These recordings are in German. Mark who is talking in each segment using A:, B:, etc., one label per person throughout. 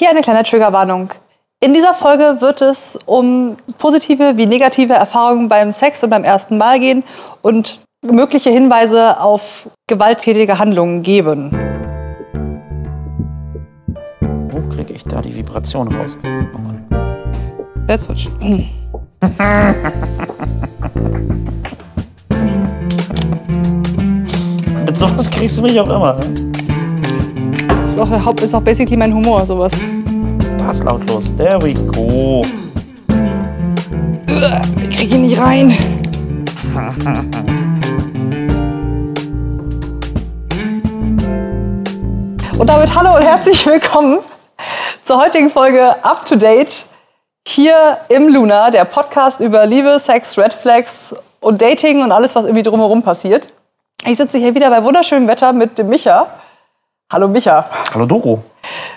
A: Hier eine kleine Triggerwarnung. In dieser Folge wird es um positive wie negative Erfahrungen beim Sex und beim ersten Mal gehen und mögliche Hinweise auf gewalttätige Handlungen geben.
B: Wo kriege ich da die Vibration raus? Oh
A: what she-
B: Mit sowas kriegst du mich auch immer.
A: Ist auch, ist auch basically mein Humor, sowas.
B: Das lautlos. There we go.
A: Ich krieg ihn nicht rein. Und damit hallo und herzlich willkommen zur heutigen Folge Up to Date hier im Luna, der Podcast über Liebe, Sex, Red Flags und Dating und alles, was irgendwie drumherum passiert. Ich sitze hier wieder bei wunderschönem Wetter mit dem Micha. Hallo Micha,
B: Hallo Doro.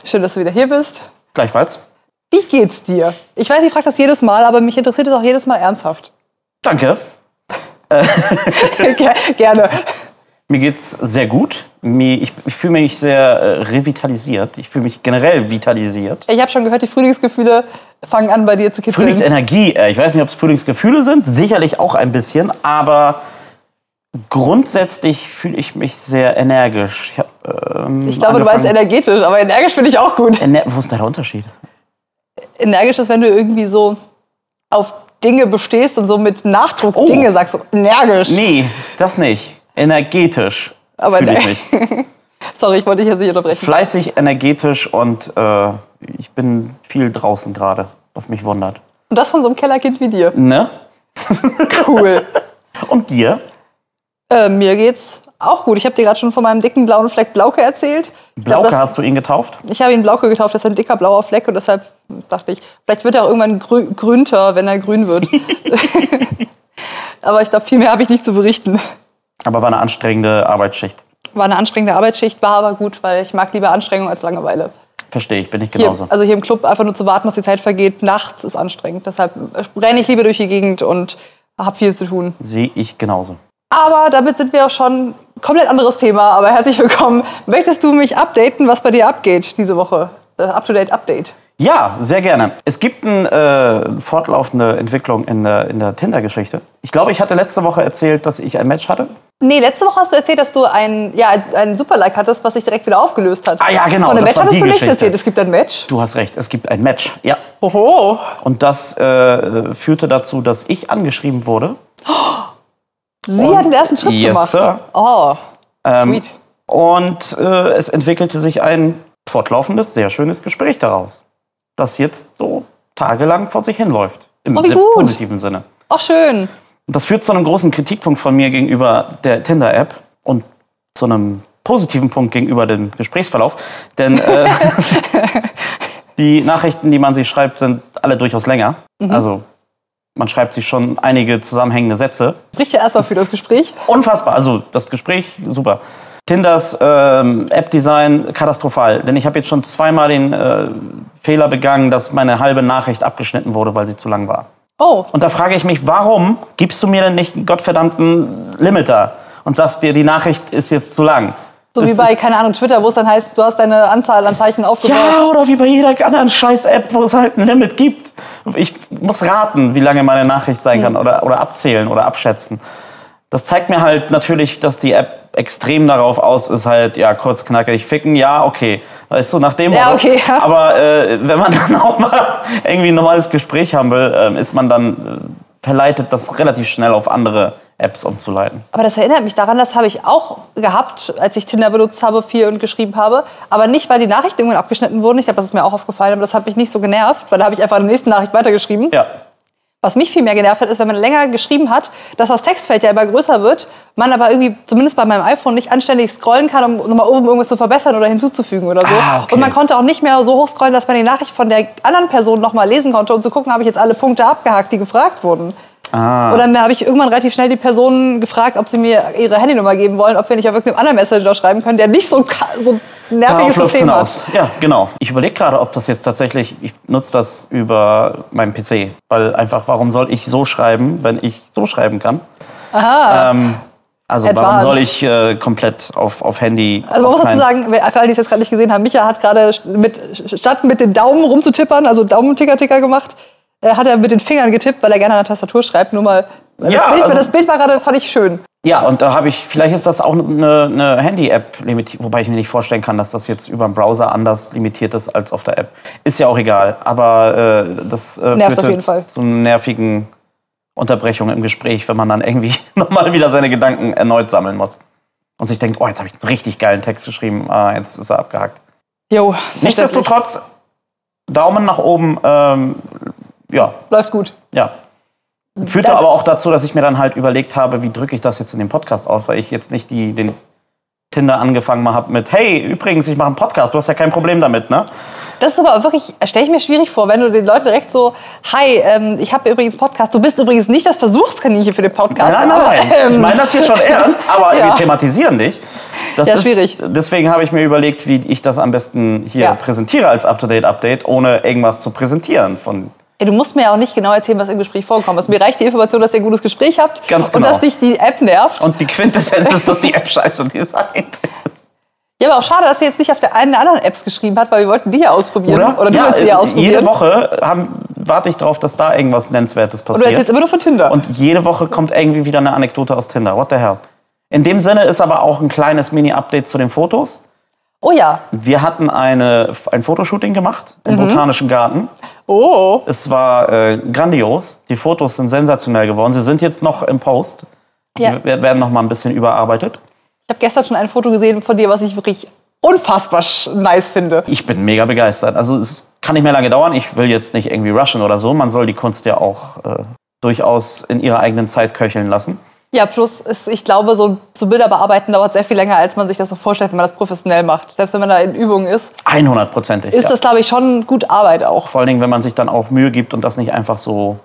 A: schön, dass du wieder hier bist.
B: Gleichfalls.
A: Wie geht's dir? Ich weiß, ich frage das jedes Mal, aber mich interessiert es auch jedes Mal ernsthaft.
B: Danke.
A: Ger- Gerne.
B: Mir geht's sehr gut. Ich fühle mich sehr äh, revitalisiert. Ich fühle mich generell vitalisiert.
A: Ich habe schon gehört, die Frühlingsgefühle fangen an bei dir zu kitzeln.
B: Frühlingsenergie, äh, ich weiß nicht, ob es Frühlingsgefühle sind, sicherlich auch ein bisschen, aber grundsätzlich fühle ich mich sehr energisch. Ich, hab, ähm,
A: Ich glaube, du meinst energetisch, aber energisch finde ich auch gut.
B: Ener Wo ist da der Unterschied?
A: Energisch ist, wenn du irgendwie so auf Dinge bestehst und so mit Nachdruck
B: Oh.
A: Dinge sagst. So energisch.
B: Nee, das nicht. Energetisch
A: Aber
B: fühle ich
A: ne-
B: mich.
A: Sorry, ich wollte dich jetzt nicht unterbrechen.
B: Fleißig, energetisch und äh, ich bin viel draußen gerade, was mich wundert.
A: Und das von so einem Kellerkind wie dir.
B: Ne?
A: Cool.
B: Und dir?
A: Äh, mir geht's auch gut. Ich habe dir gerade schon von meinem dicken blauen Fleck Blauke erzählt. Ich glaub,
B: Blauke,
A: das-
B: hast du ihn getauft?
A: Ich habe ihn Blauke getauft, das ist ein dicker blauer Fleck und deshalb dachte ich, vielleicht wird er auch irgendwann grü grünter, wenn er grün wird. Aber ich glaube, viel mehr habe ich nicht zu berichten.
B: Aber war eine anstrengende Arbeitsschicht.
A: War eine anstrengende Arbeitsschicht, war aber gut, weil ich mag lieber Anstrengung als Langeweile.
B: Verstehe ich, bin ich
A: Hier,
B: genauso.
A: also hier im Club einfach nur zu warten, dass die Zeit vergeht, nachts ist anstrengend. Deshalb renne ich lieber durch die Gegend und habe viel zu tun.
B: Sehe ich genauso.
A: Aber damit sind wir auch schon komplett anderes Thema. Aber herzlich willkommen. Möchtest du mich updaten, was bei dir abgeht diese Woche? Das Up-to-Date-Update.
B: Ja, sehr gerne. Es gibt eine äh, fortlaufende Entwicklung in der, in der Tinder-Geschichte. Ich glaube, ich hatte letzte Woche erzählt, dass ich ein Match hatte.
A: Nee, letzte Woche hast du erzählt, dass du ein, ja, ein Super-Like hattest, was sich direkt wieder aufgelöst hat.
B: Ah ja, genau,
A: Von einem Match hattest du nichts erzählt. Es gibt ein Match.
B: Du hast recht, es gibt ein Match. Ja.
A: Oho.
B: Und das äh, führte dazu, dass ich angeschrieben wurde.
A: Sie
B: Und-
A: hat den ersten Schritt
B: Yes,
A: gemacht.
B: Sir.
A: Oh,
B: Ähm,
A: sweet.
B: Und äh, es entwickelte sich ein fortlaufendes, sehr schönes Gespräch daraus. Das jetzt so tagelang vor sich hinläuft. Im
A: Oh, wie
B: sehr
A: gut.
B: positiven Sinne.
A: Oh, schön.
B: Und das führt zu einem großen Kritikpunkt von mir gegenüber der Tinder-App und zu einem positiven Punkt gegenüber dem Gesprächsverlauf. Denn äh, die Nachrichten, die man sich schreibt, sind alle durchaus länger.
A: Mhm.
B: Also man schreibt sich schon einige zusammenhängende Sätze.
A: Spricht ja erstmal für das Gespräch.
B: Unfassbar. Also das Gespräch, super. Tinders ähm, App-Design katastrophal. Denn ich habe jetzt schon zweimal den äh, Fehler begangen, dass meine halbe Nachricht abgeschnitten wurde, weil sie zu lang war.
A: Oh,
B: Und da frage ich mich, warum gibst du mir denn nicht einen gottverdammten Limiter und sagst dir, die Nachricht ist jetzt zu lang?
A: So wie bei, keine Ahnung, Twitter, wo es dann heißt, du hast deine Anzahl an Zeichen aufgebaut.
B: Ja, oder wie bei jeder anderen scheiß App, wo es halt ein Limit gibt. Ich muss raten, wie lange meine Nachricht sein kann oder, oder abzählen oder abschätzen. Das zeigt mir halt natürlich, dass die App extrem darauf aus ist, halt, ja, kurz knackig ficken, ja, okay. Weißt du, nach dem
A: Ja, okay, ja.
B: Aber äh, wenn man dann auch mal irgendwie ein normales Gespräch haben will, ähm, ist man dann äh, verleitet, das relativ schnell auf andere Apps umzuleiten.
A: Aber das erinnert mich daran, das habe ich auch gehabt, als ich Tinder benutzt habe, viel und geschrieben habe. Aber nicht, weil die Nachrichten irgendwann abgeschnitten wurden. Ich glaube, das ist mir auch aufgefallen, aber das hat mich nicht so genervt, weil da habe ich einfach die nächste Nachricht weitergeschrieben.
B: Ja.
A: Was mich viel mehr genervt hat, ist, wenn man länger geschrieben hat, dass das Textfeld ja immer größer wird, man aber irgendwie, zumindest bei meinem iPhone, nicht anständig scrollen kann, um nochmal oben irgendwas zu verbessern oder hinzuzufügen oder so.
B: Ah, okay.
A: Und man konnte auch nicht mehr so hoch scrollen, dass man die Nachricht von der anderen Person nochmal lesen konnte, um zu gucken, habe ich jetzt alle Punkte abgehakt, die gefragt wurden.
B: Ah.
A: Oder dann habe ich irgendwann relativ schnell die Person gefragt, ob sie mir ihre Handynummer geben wollen, ob wir nicht auf irgendeinem anderen Messenger schreiben können, der nicht so, so ein nerviges System hat.
B: Ja, genau. Ich überlege gerade, ob das jetzt tatsächlich, ich nutze das über meinen PC. Weil einfach, warum soll ich so schreiben, wenn ich so schreiben kann?
A: Aha.
B: Ähm, Also warum
A: Advanced.
B: soll ich äh, komplett auf, auf Handy...
A: Also man muss dazu sagen, für alle, die es jetzt gerade nicht gesehen haben, Micha hat gerade mit, statt mit den Daumen rumzutippern, also Daumenticker-Ticker gemacht, hat er mit den Fingern getippt, weil er gerne an der Tastatur schreibt. Nur mal, das,
B: Ja,
A: Bild,
B: also-
A: das Bild war gerade, fand ich schön.
B: Ja, und da habe ich, vielleicht ist das auch eine, eine Handy-App limitiert, wobei ich mir nicht vorstellen kann, dass das jetzt über den Browser anders limitiert ist als auf der App. Ist ja auch egal, aber äh, das äh,
A: Nervt
B: führt
A: auf jeden
B: jetzt
A: Fall.
B: zu nervigen Unterbrechung im Gespräch, wenn man dann irgendwie nochmal wieder seine Gedanken erneut sammeln muss. Und sich denkt, oh, jetzt habe ich einen richtig geilen Text geschrieben, ah, jetzt ist er abgehakt.
A: Jo.
B: Nichtsdestotrotz, Daumen nach oben, ähm, ja,
A: Läuft gut.
B: ja. Führte
A: Dann-
B: aber auch dazu, dass ich mir dann halt überlegt habe, wie drücke ich das jetzt in dem Podcast aus, weil ich jetzt nicht die, den Tinder angefangen habe mit, hey, übrigens, ich mache einen Podcast, du hast ja kein Problem damit, ne?
A: Das ist aber wirklich, stelle ich mir schwierig vor, wenn du den Leuten direkt so, hi, ähm, ich habe übrigens Podcast, du bist übrigens nicht das Versuchskaninchen für den Podcast.
B: Nein, nein,
A: aber,
B: nein.
A: ähm,
B: Ich meine das hier schon ernst, aber
A: Ja.
B: wir thematisieren dich. Das
A: Ja,
B: ist,
A: schwierig.
B: Deswegen habe ich mir überlegt, wie ich das am besten hier
A: Ja.
B: präsentiere als Up-to-Date-Update, ohne irgendwas zu präsentieren. Von
A: Ey, du musst mir ja auch nicht genau erzählen, was im Gespräch vorgekommen ist. Mir reicht die Information, dass ihr ein gutes Gespräch habt
B: Ganz
A: und
B: genau.
A: dass dich die App nervt.
B: und die Quintessenz ist, dass die App scheiße designt ist.
A: ja, aber auch schade, dass sie jetzt nicht auf der einen der anderen Apps geschrieben hat, weil wir wollten die ja ausprobieren.
B: Oder?
A: Oder du willst sie ja ausprobieren.
B: Jede Woche haben, warte ich darauf, dass da irgendwas Nennenswertes
A: Und du
B: passiert.
A: erzählst immer nur von Tinder.
B: Und jede Woche kommt irgendwie wieder eine Anekdote aus Tinder. What the hell? In dem Sinne ist aber auch ein kleines Mini-Update zu den Fotos.
A: Oh ja.
B: Wir hatten eine, ein Fotoshooting gemacht im
A: Mhm.
B: Botanischen Garten.
A: Oh.
B: Es war äh, grandios. Die Fotos sind sensationell geworden. Sie sind jetzt noch im Post. Sie
A: Ja.
B: wer- werden noch mal ein bisschen überarbeitet.
A: Ich habe gestern schon ein Foto gesehen von dir, was ich wirklich unfassbar nice finde.
B: Ich bin mega begeistert. Also es kann nicht mehr lange dauern. Ich will jetzt nicht irgendwie rushen oder so. Man soll die Kunst ja auch äh, durchaus in ihrer eigenen Zeit köcheln lassen.
A: Ja, plus ist, ich glaube, so, so Bilder bearbeiten dauert sehr viel länger, als man sich das so vorstellt, wenn man das professionell macht. Selbst wenn man da in Übung ist,
B: 100%ig.
A: ist
B: ja.
A: das, glaube ich, schon gut Arbeit auch.
B: Vor allen Dingen, wenn man sich dann auch Mühe gibt und das nicht einfach so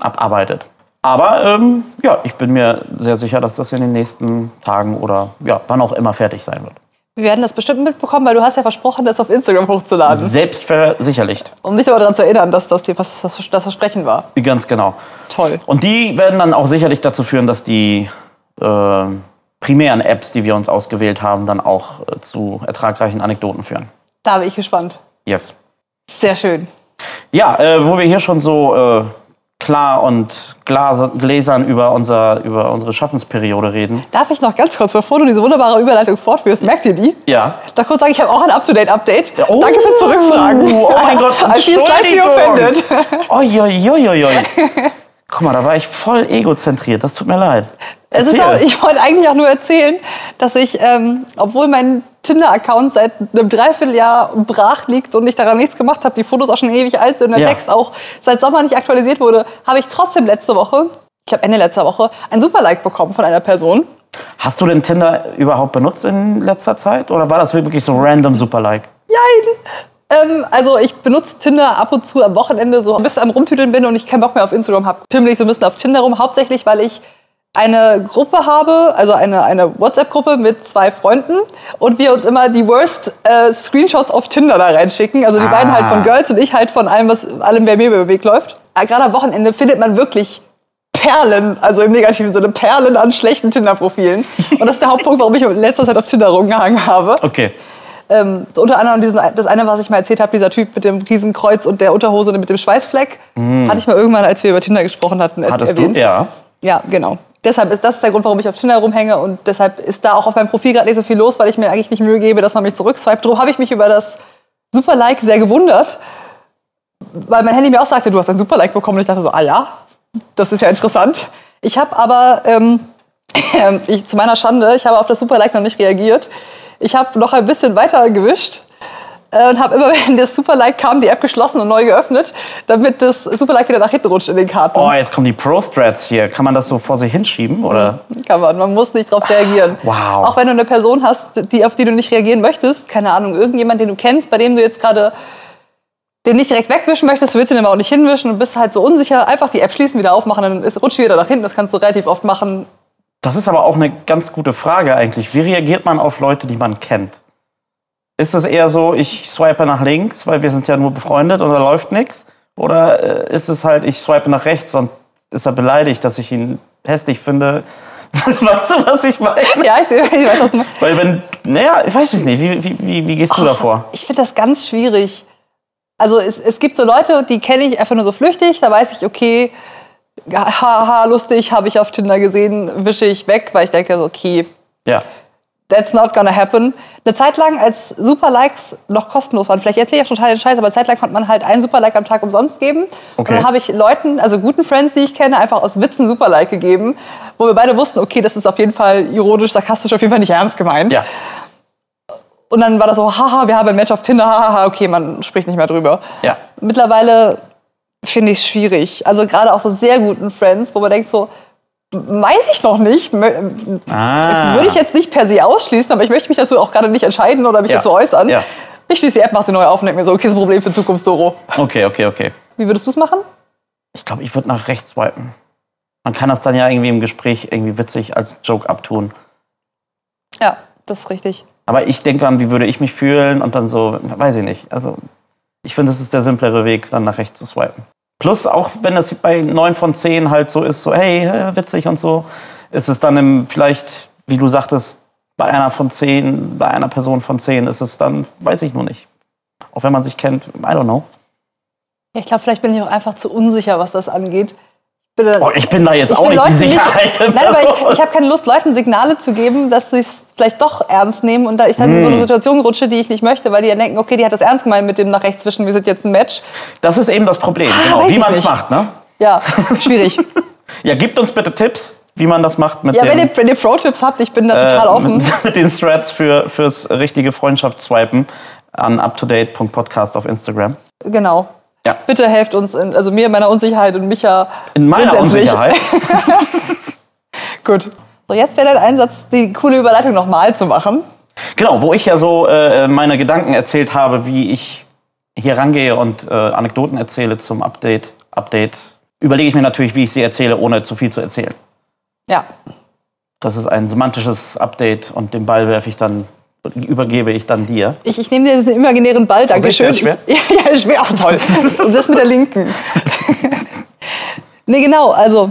B: abarbeitet. Aber ähm, ja, ich bin mir sehr sicher, dass das in den nächsten Tagen oder ja, wann auch immer fertig sein wird.
A: Wir werden das bestimmt mitbekommen, weil du hast ja versprochen, das auf Instagram hochzuladen.
B: Selbstversicherlicht.
A: Um dich aber daran zu erinnern, dass das dir was, was das Versprechen war.
B: Ganz genau.
A: Toll.
B: Und die werden dann auch sicherlich dazu führen, dass die äh, primären Apps, die wir uns ausgewählt haben, dann auch äh, zu ertragreichen Anekdoten führen.
A: Da bin ich gespannt.
B: Yes.
A: Sehr schön.
B: Ja, äh, wo wir hier schon so äh, klar und gläsern über, unser, über unsere Schaffensperiode reden.
A: Darf ich noch ganz kurz, bevor du diese wunderbare Überleitung fortführst, merkt ihr die?
B: Ja.
A: Da kurz sagen, ich habe auch ein Up-to-Date-Update.
B: Oh,
A: Danke fürs Zurückfragen.
B: Oh mein Gott,
A: I feel slightly offended.
B: Uiuiuiui. Guck mal, da war ich voll egozentriert. Das tut mir leid.
A: Es ist auch, ich wollte eigentlich auch nur erzählen, dass ich, ähm, obwohl mein Tinder-Account seit einem Dreivierteljahr brach liegt und ich daran nichts gemacht habe, die Fotos auch schon ewig alt sind, der
B: Ja.
A: Text auch seit Sommer nicht aktualisiert wurde, habe ich trotzdem letzte Woche, ich glaube Ende letzter Woche, ein Super-Like bekommen von einer Person.
B: Hast du denn Tinder überhaupt benutzt in letzter Zeit? Oder war das wirklich so random Super-Like?
A: Jein. Ähm, also ich benutze Tinder ab und zu am Wochenende so ein bisschen am Rumtüdeln bin und ich keinen Bock mehr auf Instagram habe. Pimmel ich so ein bisschen auf Tinder rum, hauptsächlich weil ich eine Gruppe habe, also eine, eine WhatsApp-Gruppe mit zwei Freunden und wir uns immer die worst äh, Screenshots auf Tinder da reinschicken. Also die
B: Ah.
A: beiden halt von Girls und ich halt von allem, was allem, wer mir über den Weg läuft. Aber gerade am Wochenende findet man wirklich Perlen, also im negativen Sinne Perlen an schlechten Tinder-Profilen. Und das ist der Hauptpunkt, warum ich in letzter Zeit auf Tinder rumgehangen habe.
B: Okay.
A: Ähm, so unter anderem diesen, das eine, was ich mal erzählt habe, dieser Typ mit dem Riesenkreuz und der Unterhose mit dem Schweißfleck, hatte ich mal irgendwann, als wir über Tinder gesprochen hatten.
B: Hattest
A: erwähnt.
B: du? Ja.
A: Ja, genau. Deshalb ist das der Grund, warum ich auf Tinder rumhänge und deshalb ist da auch auf meinem Profil gerade nicht so viel los, weil ich mir eigentlich nicht Mühe gebe, dass man mich zurückswipet. Darum habe ich mich über das Super-Like sehr gewundert, weil mein Handy mir auch sagte, du hast ein Super-Like bekommen und ich dachte so, ah ja, das ist ja interessant. Ich habe aber, ähm, ich, zu meiner Schande, ich habe auf das Super-Like noch nicht reagiert. Ich habe noch ein bisschen weiter gewischt und habe immer, wenn das Super-Like kam, die App geschlossen und neu geöffnet, damit das Super-Like wieder nach hinten rutscht in den Karten.
B: Oh, jetzt kommen die Pro-Strats hier. Kann man das so vor sich hinschieben? Oder?
A: Kann man, man muss nicht darauf reagieren.
B: Wow.
A: Auch wenn du eine Person hast, die, auf die du nicht reagieren möchtest, keine Ahnung, irgendjemand, den du kennst, bei dem du jetzt gerade den nicht direkt wegwischen möchtest, du willst ihn aber auch nicht hinwischen und bist halt so unsicher, einfach die App schließen, wieder aufmachen, dann rutscht die wieder nach hinten. Das kannst du relativ oft machen.
B: Das ist aber auch eine ganz gute Frage eigentlich. Wie reagiert man auf Leute, die man kennt? Ist es eher so, ich swipe nach links, weil wir sind ja nur befreundet und da läuft nichts? Oder äh, ist es halt, ich swipe nach rechts und ist er beleidigt, dass ich ihn hässlich finde? weißt du, was ich meine?
A: Ja, ich, ich weiß, was du meinst.
B: Weil wenn, naja, ich weiß es nicht, wie, wie, wie, wie gehst du davor?
A: Ich finde das ganz schwierig. Also es, es gibt so Leute, die kenne ich einfach nur so flüchtig. Da weiß ich, okay, haha, lustig, habe ich auf Tinder gesehen, wische ich weg, weil ich denke, so, okay,
B: Ja.
A: That's not gonna happen. Eine Zeit lang, als Superlikes noch kostenlos waren, vielleicht erzähle ich auch total den Scheiß, aber eine Zeit lang konnte man halt einen Superlike am Tag umsonst geben.
B: Okay.
A: Und dann habe ich Leuten, also guten Friends, die ich kenne, einfach aus Witzen Superlike gegeben, wo wir beide wussten, okay, das ist auf jeden Fall ironisch, sarkastisch, auf jeden Fall nicht ernst gemeint.
B: Ja.
A: Und dann war das so, haha, wir haben ein Match auf Tinder, haha, okay, man spricht nicht mehr drüber.
B: Ja.
A: Mittlerweile finde ich es schwierig. Also gerade auch so sehr guten Friends, wo man denkt so, weiß ich noch nicht, mö-
B: Ah.
A: würde ich jetzt nicht per se ausschließen, aber ich möchte mich dazu auch gerade nicht entscheiden oder mich
B: Ja.
A: dazu äußern.
B: Ja.
A: Ich schließe die App, mach sie neu auf und denke mir so, okay, ist ein Problem für Zukunft, Doro.
B: Okay, okay, okay.
A: Wie würdest du es machen?
B: Ich glaube, ich würde nach rechts swipen. Man kann das dann ja irgendwie im Gespräch irgendwie witzig als Joke abtun.
A: Ja, das ist richtig.
B: Aber ich denke an, wie würde ich mich fühlen und dann so, weiß ich nicht. Also ich finde, das ist der simplere Weg, dann nach rechts zu swipen. Plus, auch wenn es bei 9 von 10 halt so ist, so, hey, äh, witzig und so, ist es dann im, vielleicht, wie du sagtest, bei einer von 10, bei einer Person von 10 ist es dann, weiß ich nur nicht. Auch wenn man sich kennt, I don't know.
A: Ich glaube, vielleicht bin ich auch einfach zu unsicher, was das angeht. Ich bin,
B: Oh, ich bin da jetzt
A: ich
B: auch nicht die Sicherheit.
A: Nicht, nein, aber ich, ich habe keine Lust, Leuten Signale zu geben, dass sie es vielleicht doch ernst nehmen und da ich dann in
B: Hm.
A: so eine Situation rutsche, die ich nicht möchte, weil die dann denken, okay, die hat das ernst gemeint mit dem nach rechts zwischen, wir sind jetzt ein Match.
B: Das ist eben das Problem,
A: Ah,
B: genau, wie man es macht. Ne?
A: Ja, schwierig.
B: Ja, gebt uns bitte Tipps, wie man das macht mit
A: ja,
B: dem,
A: wenn ihr, wenn ihr Pro-Tipps habt, ich bin da total
B: äh,
A: offen.
B: Mit, mit den Threads für, fürs richtige Freundschaftsswipen an uptodate.podcast auf Instagram.
A: Genau.
B: Ja.
A: Bitte helft uns, in, also mir in meiner Unsicherheit und Micha
B: In meiner. Unsicherheit.
A: Gut. So, jetzt wäre dein Einsatz, die coole Überleitung nochmal zu machen.
B: Genau, wo ich ja so äh, meine Gedanken erzählt habe, wie ich hier rangehe und äh, Anekdoten erzähle zum Update, Update, überlege ich mir natürlich, wie ich sie erzähle, ohne zu viel zu erzählen.
A: Ja.
B: Das ist ein semantisches Update und den Ball werfe ich dann, übergebe ich dann dir.
A: Ich, ich nehme dir diesen imaginären Ball, Dankeschön.
B: ist schwer?
A: Ich, ja, ja, ist schwer, ach toll. Und das mit der linken. nee, genau, also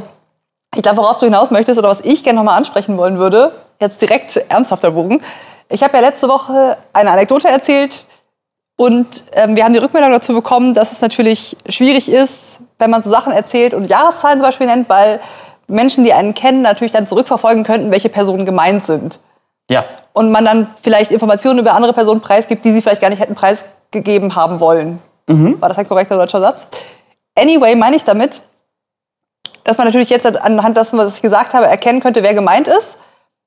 A: ich glaube, worauf du hinaus möchtest oder was ich gerne nochmal ansprechen wollen würde, jetzt direkt ernsthafter Bogen. Ich habe ja letzte Woche eine Anekdote erzählt und ähm, wir haben die Rückmeldung dazu bekommen, dass es natürlich schwierig ist, wenn man so Sachen erzählt und Jahreszahlen zum Beispiel nennt, weil Menschen, die einen kennen, natürlich dann zurückverfolgen könnten, welche Personen gemeint sind
B: Ja,
A: und man dann vielleicht Informationen über andere Personen preisgibt, die sie vielleicht gar nicht hätten preisgegeben haben wollen. War das ein korrekter deutscher Satz? Anyway, meine ich damit, dass man natürlich jetzt anhand dessen, was ich gesagt habe, erkennen könnte, wer gemeint ist.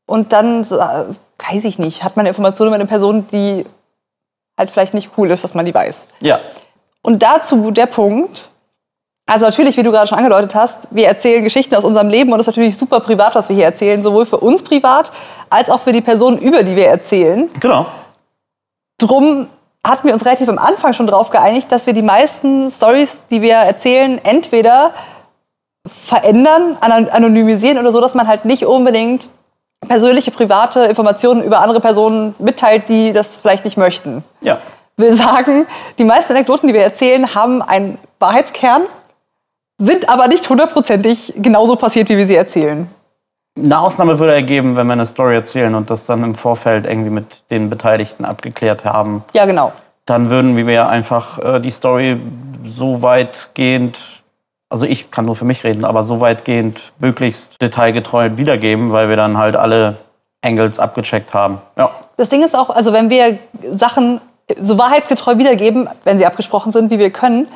A: Und dann, äh, weiß ich nicht, hat man Informationen über eine Person, die halt vielleicht nicht cool ist, dass man die weiß.
B: ja,
A: Und dazu der Punkt, also natürlich, wie du gerade schon angedeutet hast, wir erzählen Geschichten aus unserem Leben und es ist natürlich super privat, was wir hier erzählen, sowohl für uns privat als auch für die Personen, über die wir erzählen.
B: genau.
A: Drum hatten wir uns relativ am Anfang schon darauf geeinigt, dass wir die meisten Stories, die wir erzählen, entweder verändern, anon- anonymisieren oder so, dass man halt nicht unbedingt persönliche, private Informationen über andere Personen mitteilt, die das vielleicht nicht möchten
B: Ja,
A: will sagen, die meisten Anekdoten, die wir erzählen, haben einen Wahrheitskern, sind aber nicht hundertprozentig genauso passiert, wie wir sie erzählen.
B: Eine Ausnahme würde ergeben, wenn wir eine Story erzählen und das dann im Vorfeld irgendwie mit den Beteiligten abgeklärt haben.
A: Ja, genau.
B: Dann würden wir einfach äh, die Story so weitgehend, also ich kann nur für mich reden, aber so weitgehend möglichst detailgetreu wiedergeben, weil wir dann halt alle Angles abgecheckt haben. Ja,
A: Das Ding ist auch, also wenn wir Sachen so wahrheitsgetreu wiedergeben, wenn sie abgesprochen sind, wie wir können,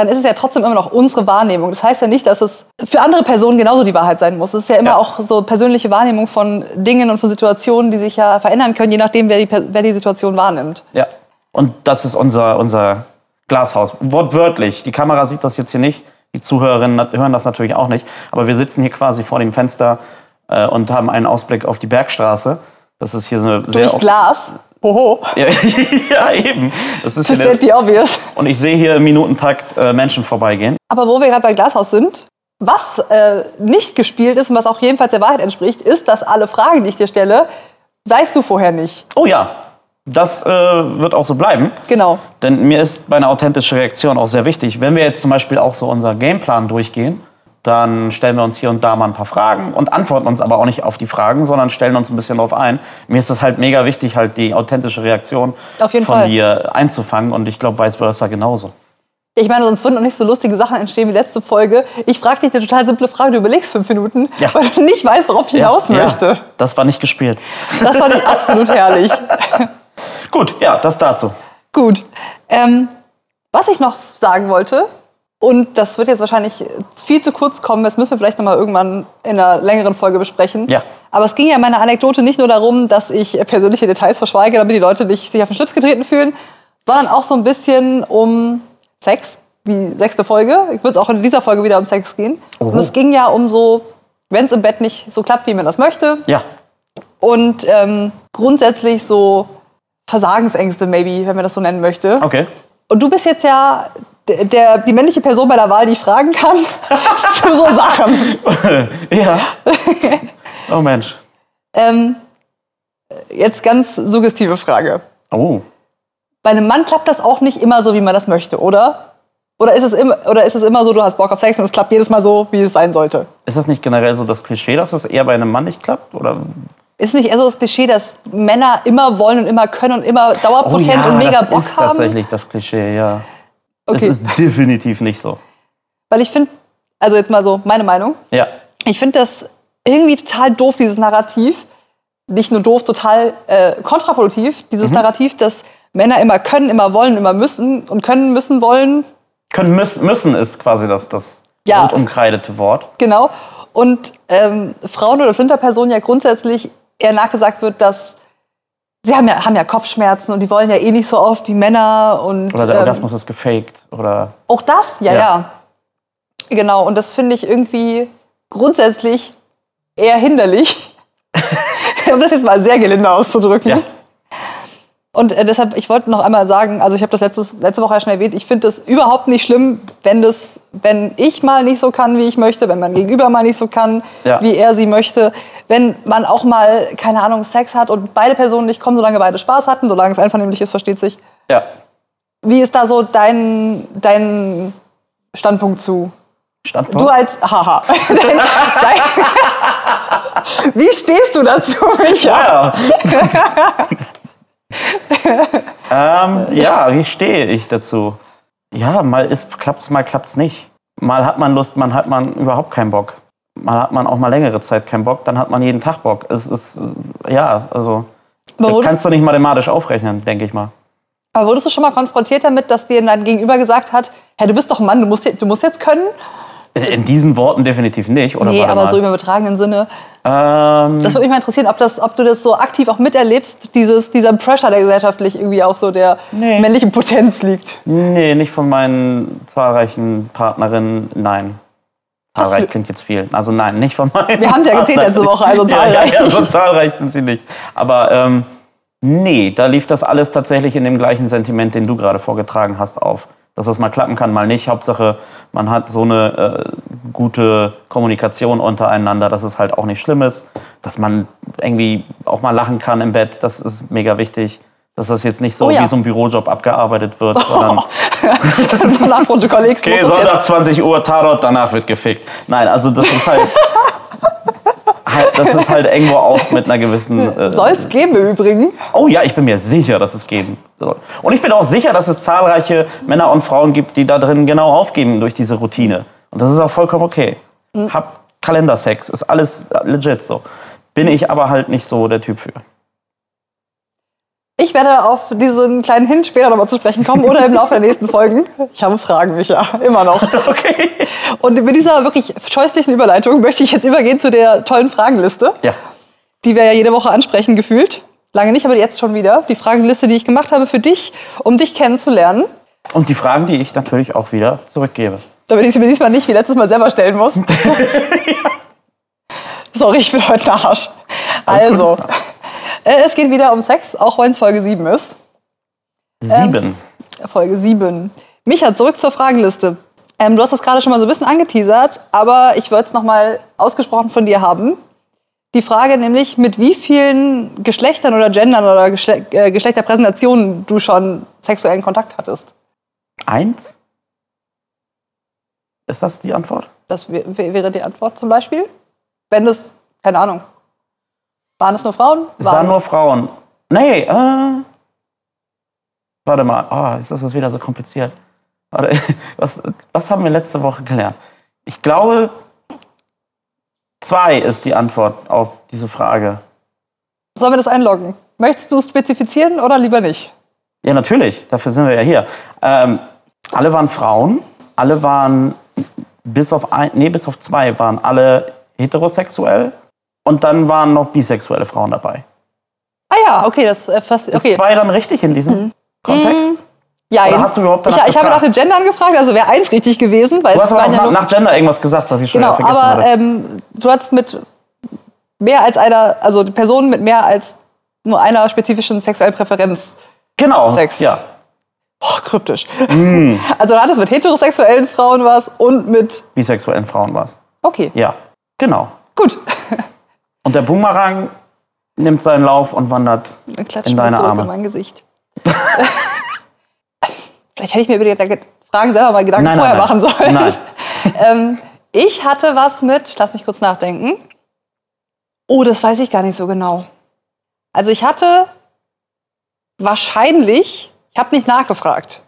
A: dann ist es ja trotzdem immer noch unsere Wahrnehmung. Das heißt ja nicht, dass es für andere Personen genauso die Wahrheit sein muss. Es ist ja immer
B: Ja.
A: auch so persönliche Wahrnehmung von Dingen und von Situationen, die sich ja verändern können, je nachdem, wer die, wer die Situation wahrnimmt.
B: ja. Und das ist unser, unser Glashaus. Wortwörtlich. Die Kamera sieht das jetzt hier nicht. Die Zuhörerinnen hören das natürlich auch nicht. Aber wir sitzen hier quasi vor dem Fenster äh, und haben einen Ausblick auf die Bergstraße. Das ist hier so eine sehr
A: Durch Glas. Hoho.
B: Ja, ja, eben. Das ist
A: Just
B: ja der,
A: the obvious.
B: und ich sehe hier im Minutentakt äh, Menschen vorbeigehen.
A: Aber wo wir gerade bei Glashaus sind, was äh, nicht gespielt ist und was auch jedenfalls der Wahrheit entspricht, ist, dass alle Fragen, die ich dir stelle, weißt du vorher nicht.
B: Oh ja, das äh, wird auch so bleiben.
A: Genau.
B: Denn mir ist meine authentische Reaktion auch sehr wichtig. Wenn wir jetzt zum Beispiel auch so unser Gameplan durchgehen, dann stellen wir uns hier und da mal ein paar Fragen und antworten uns aber auch nicht auf die Fragen, sondern stellen uns ein bisschen darauf ein. Mir ist es halt mega wichtig, halt die authentische Reaktion
A: Auf jeden
B: von
A: Fall.
B: dir einzufangen und ich glaube, vice versa genauso.
A: Ich meine, sonst würden auch nicht so lustige Sachen entstehen wie letzte Folge. Ich frage dich eine total simple Frage, du überlegst fünf Minuten,
B: Ja.
A: weil du nicht weißt, worauf ich hinaus möchte.
B: Ja, das war nicht gespielt.
A: Das fand ich absolut herrlich.
B: Gut, ja, das dazu.
A: Gut. Ähm, was ich noch sagen wollte, und das wird jetzt wahrscheinlich viel zu kurz kommen, das müssen wir vielleicht noch mal irgendwann in einer längeren Folge besprechen.
B: Ja.
A: Aber es ging ja in meiner Anekdote nicht nur darum, dass ich persönliche Details verschweige, damit die Leute nicht sich auf den Schlips getreten fühlen, sondern auch so ein bisschen um Sex, wie sechste Folge. Ich würde es auch in dieser Folge wieder um Sex gehen. Und es ging ja um so, wenn es im Bett nicht so klappt, wie man das möchte,
B: Ja,
A: und ähm, grundsätzlich so Versagensängste, maybe, wenn man das so nennen möchte.
B: okay.
A: Und du bist jetzt ja der, die männliche Person bei der Wahl, die ich fragen kann zu so Sachen.
B: ja. Oh Mensch.
A: Ähm, jetzt ganz suggestive Frage.
B: Oh.
A: Bei einem Mann klappt das auch nicht immer so, wie man das möchte, oder? Oder ist, es immer, oder ist es immer so, du hast Bock auf Sex und es klappt jedes Mal so, wie es sein sollte?
B: Ist das nicht generell so das Klischee, dass es eher bei einem Mann nicht klappt? Oder?
A: Ist nicht eher so das Klischee, dass Männer immer wollen und immer können und immer dauerpotent und mega
B: Oh das
A: Bock
B: ist
A: haben?
B: tatsächlich das Klischee, ja.
A: Okay.
B: Es ist definitiv nicht so.
A: Weil ich finde, also jetzt mal so meine Meinung,
B: Ja.
A: ich finde das irgendwie total doof, dieses Narrativ. Nicht nur doof, total äh, kontraproduktiv. Dieses Narrativ, dass Männer immer können, immer wollen, immer müssen und können, müssen, wollen.
B: Können müssen, müssen ist quasi das, das
A: Ja.
B: rund umkreidete Wort.
A: Genau. Und ähm, Frauen oder Flinterpersonen ja grundsätzlich eher nachgesagt wird, dass sie haben ja, haben ja Kopfschmerzen und die wollen ja eh nicht so oft wie Männer. Und,
B: Oder der
A: ähm,
B: Orgasmus ist gefaked. Oder
A: Auch das? Ja,
B: Ja.
A: ja. Genau, und das finde ich irgendwie grundsätzlich eher hinderlich. um das jetzt mal sehr gelinde auszudrücken.
B: Ja.
A: Und äh, deshalb, ich wollte noch einmal sagen, also ich habe das letztes, letzte Woche ja schon erwähnt, ich finde es überhaupt nicht schlimm, wenn, das, wenn ich mal nicht so kann, wie ich möchte, wenn mein Gegenüber mal nicht so kann,
B: Ja.
A: wie er sie möchte, wenn man auch mal, keine Ahnung, Sex hat und beide Personen nicht kommen, solange beide Spaß hatten, solange es einvernehmlich ist, versteht sich.
B: ja.
A: Wie ist da so dein, dein Standpunkt zu?
B: Standpunkt.
A: Du als Haha. Dein, dein, wie stehst du dazu, Micha?
B: Ja. ähm, ja, wie stehe ich dazu? Ja, mal ist, klappt's, mal klappt's nicht. Mal hat man Lust, mal hat man überhaupt keinen Bock. Mal hat man auch mal längere Zeit keinen Bock, dann hat man jeden Tag Bock. Es ist, ja, also,
A: Aber
B: das kannst du nicht mathematisch aufrechnen, denke ich mal.
A: aber wurdest du schon mal konfrontiert damit, dass dir dein Gegenüber gesagt hat, hey, du bist doch ein Mann, du musst, du musst jetzt können?
B: In diesen Worten definitiv nicht, oder?
A: nee, aber
B: mal.
A: so im übertragenen Sinne.
B: ähm,
A: Das würde mich mal interessieren, ob, das, ob du das so aktiv auch miterlebst, dieses, dieser Pressure, der gesellschaftlich irgendwie auf so der
B: Nee.
A: männlichen Potenz liegt.
B: Nee, nicht von meinen zahlreichen Partnerinnen, nein. Zahlreich klingt jetzt viel. Also nein, nicht von meinen
A: Wir haben sie ja gezählt letzte Woche, also
B: Ja, ja,
A: zahlreich.
B: ja, so zahlreich sind sie nicht. Aber ähm, nee, da lief das alles tatsächlich in dem gleichen Sentiment, den du gerade vorgetragen hast, auf. Dass es mal klappen kann, mal nicht. Hauptsache, man hat so eine äh, gute Kommunikation untereinander, dass es halt auch nicht schlimm ist. Dass man irgendwie auch mal lachen kann im Bett, das ist mega wichtig. Dass das jetzt nicht so
A: Oh ja.
B: wie so ein Bürojob abgearbeitet wird, sondern
A: so nach Protokoll X
B: Okay,
A: das.
B: Sonntag 20 Uhr, Tatort, danach wird gefickt. Nein, also das ist halt das ist halt irgendwo auch mit einer gewissen. Äh,
A: Soll es geben im Übrigen.
B: oh ja, ich bin mir sicher, dass es geben soll. Und ich bin auch sicher, dass es zahlreiche Männer und Frauen gibt, die da drin genau aufgeben durch diese Routine. Und das ist auch vollkommen okay.
A: Mhm.
B: Hab Kalendersex, ist alles legit so. Bin ich aber halt nicht so der Typ für.
A: Ich werde auf diesen kleinen Hint später nochmal zu sprechen kommen oder im Laufe der nächsten Folgen. Ich habe Fragen, Micha, immer noch.
B: Okay.
A: Und mit dieser wirklich scheußlichen Überleitung möchte ich jetzt übergehen zu der tollen Fragenliste,
B: Ja.
A: die wir ja jede Woche ansprechen, gefühlt. Lange nicht, aber jetzt schon wieder. Die Fragenliste, die ich gemacht habe für dich, um dich kennenzulernen.
B: Und die Fragen, die ich natürlich auch wieder zurückgebe.
A: Damit ich sie mir diesmal nicht wie letztes Mal selber stellen muss. Sorry, ich bin heute ein Arsch. Also, äh, es geht wieder um Sex, auch wenn es Folge 7 ist.
B: Sieben.
A: Folge 7. Micha, zurück zur Fragenliste. Ähm, du hast das gerade schon mal so ein bisschen angeteasert, aber ich würde es nochmal ausgesprochen von dir haben. Die Frage nämlich, mit wie vielen Geschlechtern oder Gendern oder Geschle äh, Geschlechterpräsentationen du schon sexuellen Kontakt hattest.
B: Eins? Ist das die Antwort?
A: Das wär- wär- wäre die Antwort zum Beispiel. Wenn es, keine Ahnung, waren es nur Frauen?
B: Es waren nur Frauen. Nee, äh. Warte mal, oh, ist das wieder so kompliziert. Was, was haben wir letzte Woche gelernt? Ich glaube, zwei ist die Antwort auf diese Frage.
A: Sollen wir das einloggen? Möchtest du es spezifizieren oder lieber nicht?
B: Ja, natürlich, dafür sind wir ja hier. Ähm, alle waren Frauen, alle waren bis auf ein, nee, bis auf zwei waren alle heterosexuell und dann waren noch bisexuelle Frauen dabei.
A: Ah ja, okay, das äh, fast.
B: Ist
A: Okay.
B: zwei dann richtig in diesem Kontext?
A: Ja,
B: Oder hast du überhaupt
A: ich,
B: danach
A: ich habe nach den Gendern gefragt, also wäre eins richtig gewesen, weil
B: Du
A: es
B: hast aber auch nach, nach Gender irgendwas gesagt, was ich schon
A: Genau,
B: vergessen
A: aber
B: hatte.
A: ähm, du hattest mit mehr als einer, also Personen mit mehr als nur einer spezifischen sexuellen Präferenz.
B: genau,
A: Sex.
B: ja.
A: Oh, kryptisch.
B: Mm.
A: Also du hattest mit heterosexuellen Frauen was und mit.
B: Bisexuellen Frauen war es.
A: Okay,
B: Ja, genau.
A: gut.
B: Und der Boomerang nimmt seinen Lauf und wandert in deine Arme.
A: in mein Gesicht. Vielleicht hätte ich mir über die Fragen selber mal Gedanken
B: Nein,
A: vorher
B: nein,
A: machen sollen.
B: Nein.
A: ähm, ich hatte was mit, lass mich kurz nachdenken. Oh, das weiß ich gar nicht so genau. Also ich hatte wahrscheinlich, ich habe nicht nachgefragt.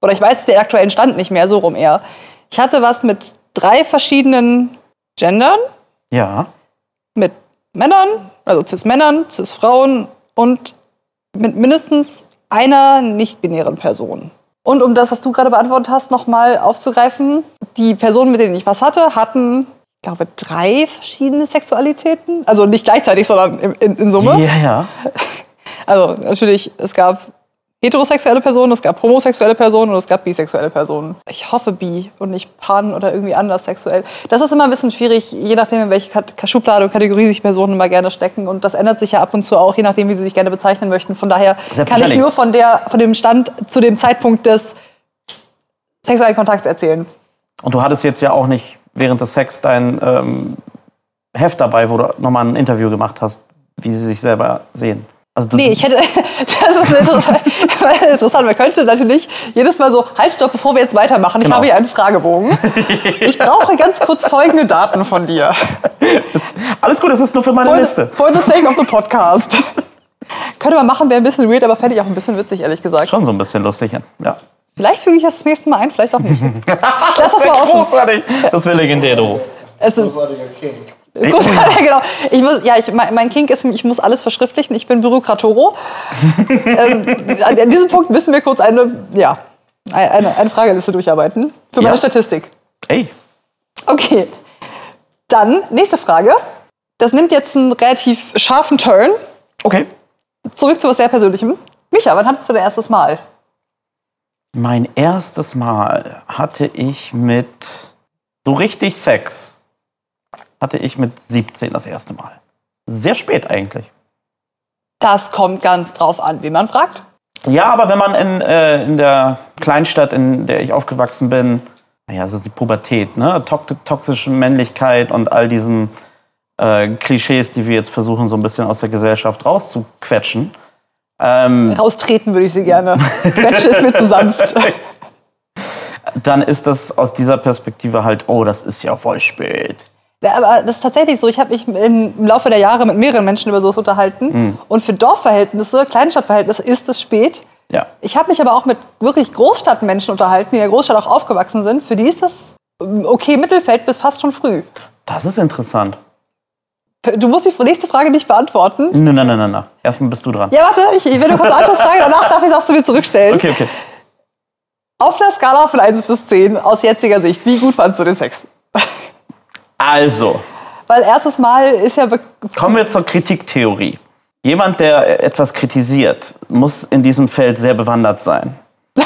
A: Oder ich weiß den aktuellen Stand nicht mehr, so rum eher. Ich hatte was mit drei verschiedenen Gendern,
B: Ja.
A: mit Männern, also Cis-Männern, Cis-Frauen und mit mindestens einer nicht-binären Person. Und um das, was du gerade beantwortet hast, nochmal aufzugreifen, die Personen, mit denen ich was hatte, hatten, ich glaube, drei verschiedene Sexualitäten. Also nicht gleichzeitig, sondern in, in, in Summe.
B: Ja, ja.
A: Also natürlich, es gab heterosexuelle Personen, es gab homosexuelle Personen und es gab bisexuelle Personen. Ich hoffe bi und nicht pan oder irgendwie anders sexuell. Das ist immer ein bisschen schwierig, je nachdem, in welche Schublade und Kategorie sich Personen immer gerne stecken. Und das ändert sich ja ab und zu auch, je nachdem, wie sie sich gerne bezeichnen möchten. Von daher kann ich nur von, der, von dem Stand zu dem Zeitpunkt des sexuellen Kontakts erzählen.
B: Und du hattest jetzt ja auch nicht während des Sex dein ähm, Heft dabei, wo du nochmal ein Interview gemacht hast, wie sie sich selber sehen. Also
A: Nee, ich hätte, das ist interessant. Man könnte natürlich jedes Mal so, halt, stopp, bevor wir jetzt weitermachen. Ich
B: Genau.
A: habe hier einen Fragebogen. Ich brauche ganz kurz folgende Daten von dir.
B: Alles gut, das ist nur für meine
A: For
B: Liste.
A: the, for the sake of the podcast. Könnte man machen, wäre ein bisschen weird, aber fände ich auch ein bisschen witzig, ehrlich gesagt.
B: Schon so ein bisschen lustig. Ja.
A: Vielleicht füge ich das das nächste Mal ein, vielleicht auch nicht. Ich lasse das mal offen.
B: Großartig. Das wäre legendär, du.
A: Es ist,
C: Großartiger King.
A: Großartig, genau. Ich muss, ja, ich, mein, mein Kink ist, ich muss alles verschriftlichen. Ich bin Bürokratoro. ähm, an, an diesem Punkt müssen wir kurz eine, ja, eine, eine Frageliste durcharbeiten für meine
B: Ja.
A: Statistik.
B: Ey,
A: Okay. Dann, nächste Frage. Das nimmt jetzt einen relativ scharfen Turn.
B: okay.
A: Zurück zu was sehr Persönlichem. Micha, wann hattest du dein erstes Mal?
B: Mein erstes Mal hatte ich mit so richtig Sex. Hatte ich mit 17 das erste Mal. Sehr spät eigentlich.
A: Das kommt ganz drauf an, wie man fragt.
B: Ja, aber wenn man in, äh, in der Kleinstadt, in der ich aufgewachsen bin, naja, das ist die Pubertät, ne? Toxische Männlichkeit und all diesen äh, Klischees, die wir jetzt versuchen, so ein bisschen aus der Gesellschaft rauszuquetschen. Ähm,
A: Raustreten würde ich sie gerne. Quetsche ist mir zu sanft.
B: dann ist das aus dieser Perspektive halt, oh, das ist ja voll spät.
A: Ja, aber das ist tatsächlich so. Ich habe mich im Laufe der Jahre mit mehreren Menschen über sowas unterhalten. Und für Dorfverhältnisse, Kleinstadtverhältnisse ist es spät.
B: Ja.
A: Ich habe mich aber auch mit wirklich Großstadtmenschen unterhalten, die in der Großstadt auch aufgewachsen sind. Für die ist das ähm, okay Mittelfeld bis fast schon früh.
B: Das ist interessant.
A: Du musst die nächste Frage nicht beantworten.
B: Nein, nein, nein, nein, nein. Erstmal bist du dran.
A: Ja, warte, ich, ich will noch kurz Anschlussfrage, danach darf ich es auch zu mir zurückstellen.
B: Okay, okay.
A: Auf der Skala von 1 bis 10 aus jetziger Sicht, wie gut fandst du den Sex?
B: Also,
A: Weil erstes Mal ist ja
B: kommen wir zur Kritiktheorie. Jemand, der etwas kritisiert, muss in diesem Feld sehr bewandert sein.